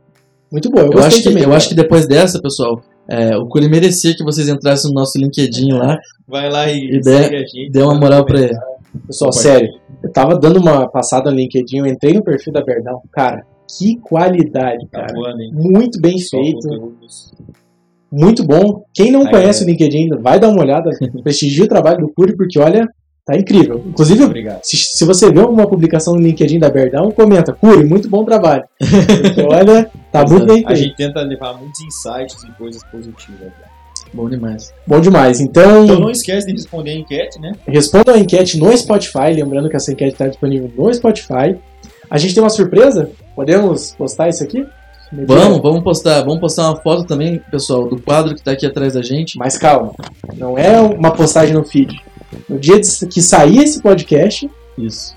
Muito bom. Eu, Eu, acho, que, também, eu cara. acho que depois dessa, pessoal, é, o Curi merecia que vocês entrassem no nosso LinkedIn lá Vai lá e, E dê- dê uma moral pra ele. Pessoal, sério, eu tava dando uma passada no LinkedIn, eu entrei no perfil da Berdão. Cara, que qualidade, Tá cara. voando, hein? Muito bem Só feito. conteúdos. Muito bom. Quem não Aí, conhece é. o LinkedIn vai dar uma olhada, prestigia o trabalho do Curi, porque olha, tá incrível. Inclusive, Obrigado. se, se você vê alguma publicação no LinkedIn da Berdão, comenta, Curi, muito bom trabalho. Porque olha, tá muito bem A feito. gente tenta levar muitos insights e coisas positivas. né? Bom demais. Bom demais. Então, Então não esquece de responder a enquete, né? responda a enquete no Spotify, lembrando que essa enquete está disponível no Spotify. A gente tem uma surpresa? Podemos postar isso aqui? Vamos, vamos postar, vamos postar uma foto também, pessoal, do quadro que tá aqui atrás da gente. Mas calma, não é uma postagem no feed. No dia que sair esse podcast, Isso.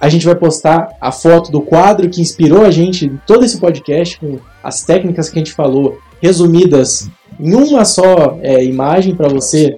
a gente vai postar a foto do quadro que inspirou a gente em todo esse podcast, com as técnicas que a gente falou, resumidas em uma só é, imagem para você.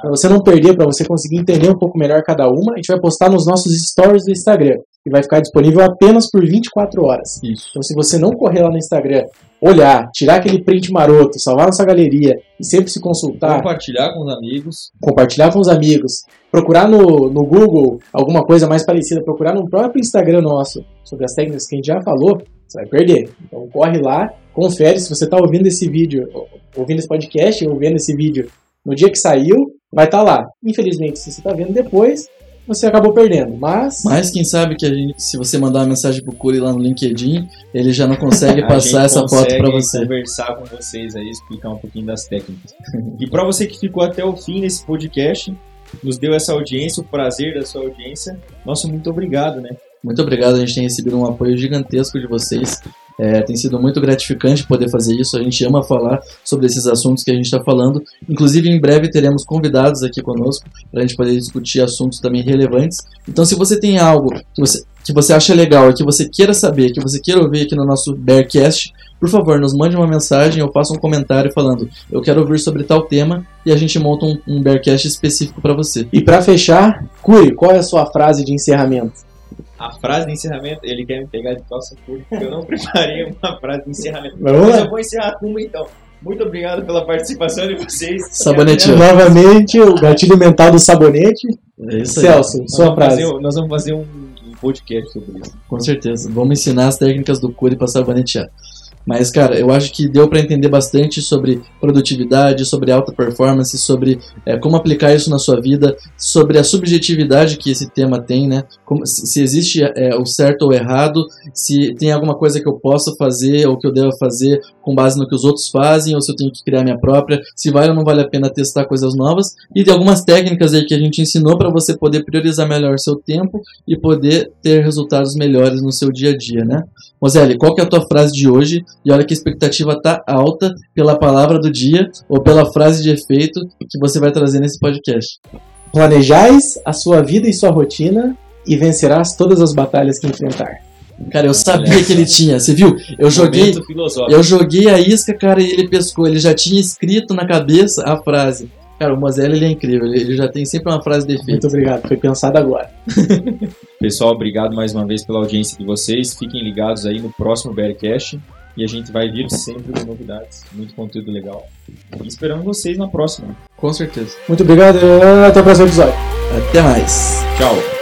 Para você não perder, para você conseguir entender um pouco melhor cada uma. A gente vai postar nos nossos stories do Instagram, que vai ficar disponível apenas por 24 horas. Isso. Então, se você não correr lá no Instagram, olhar, tirar aquele print maroto, salvar na sua galeria e sempre se consultar, Compartilhar com os amigos. compartilhar com os amigos, procurar no, no Google alguma coisa mais parecida, procurar no próprio Instagram nosso sobre as técnicas que a gente já falou, você vai perder. Então corre lá, confere se você está ouvindo esse vídeo, ou- ouvindo esse podcast ou vendo esse vídeo no dia que saiu, vai estar lá. Infelizmente, se você está vendo depois, você acabou perdendo. Mas. Mas quem sabe que a gente, se você mandar uma mensagem pro Curi lá no LinkedIn, ele já não consegue passar essa foto para você. conversar com vocês aí, explicar um pouquinho das técnicas. e para você que ficou até o fim nesse podcast, nos deu essa audiência, o prazer da sua audiência, nosso muito obrigado, né? Muito obrigado, a gente tem recebido um apoio gigantesco de vocês. É, tem sido muito gratificante poder fazer isso. A gente ama falar sobre esses assuntos que a gente está falando. Inclusive, em breve teremos convidados aqui conosco para a gente poder discutir assuntos também relevantes. Então, se você tem algo que você, que você acha legal que você queira saber, que você queira ouvir aqui no nosso Bearcast, por favor, nos mande uma mensagem ou faça um comentário falando eu quero ouvir sobre tal tema e a gente monta um, um Bearcast específico para você. E para fechar, Curi, qual é a sua frase de encerramento? A frase de encerramento, ele quer me pegar de calça curta, porque eu não preparei uma frase de encerramento. Mas eu vou encerrar com uma então. Muito obrigado pela participação de vocês. Sabonete. Novamente, o gatilho mental do sabonete. É isso Celso, aí. sua frase. Fazer, nós vamos fazer um, um podcast sobre isso. Com certeza. Vamos ensinar as técnicas do Curi para sabonetear. Mas, cara, eu acho que deu para entender bastante sobre produtividade, sobre alta performance, sobre é, como aplicar isso na sua vida, sobre a subjetividade que esse tema tem, né? Como, se existe é, o certo ou errado, se tem alguma coisa que eu possa fazer ou que eu devo fazer com base no que os outros fazem, ou se eu tenho que criar minha própria, se vale ou não vale a pena testar coisas novas. E tem algumas técnicas aí que a gente ensinou para você poder priorizar melhor seu tempo e poder ter resultados melhores no seu dia a dia, né? Moselle, qual que é a tua frase de hoje? E olha que a expectativa tá alta pela palavra do dia ou pela frase de efeito que você vai trazer nesse podcast. Planejais a sua vida e sua rotina e vencerás todas as batalhas que enfrentar. Cara, eu sabia que ele tinha, você viu? Eu joguei, eu joguei a isca, cara, e ele pescou. Ele já tinha escrito na cabeça a frase. Cara, o Mozelli ele é incrível, ele já tem sempre uma frase de efeito. Muito obrigado, foi pensado agora. Pessoal, obrigado mais uma vez pela audiência de vocês. Fiquem ligados aí no próximo Bearcast e a gente vai vir sempre com novidades, muito conteúdo legal. E esperamos vocês na próxima. Com certeza. Muito obrigado, até o próximo episódio. Até mais. Tchau.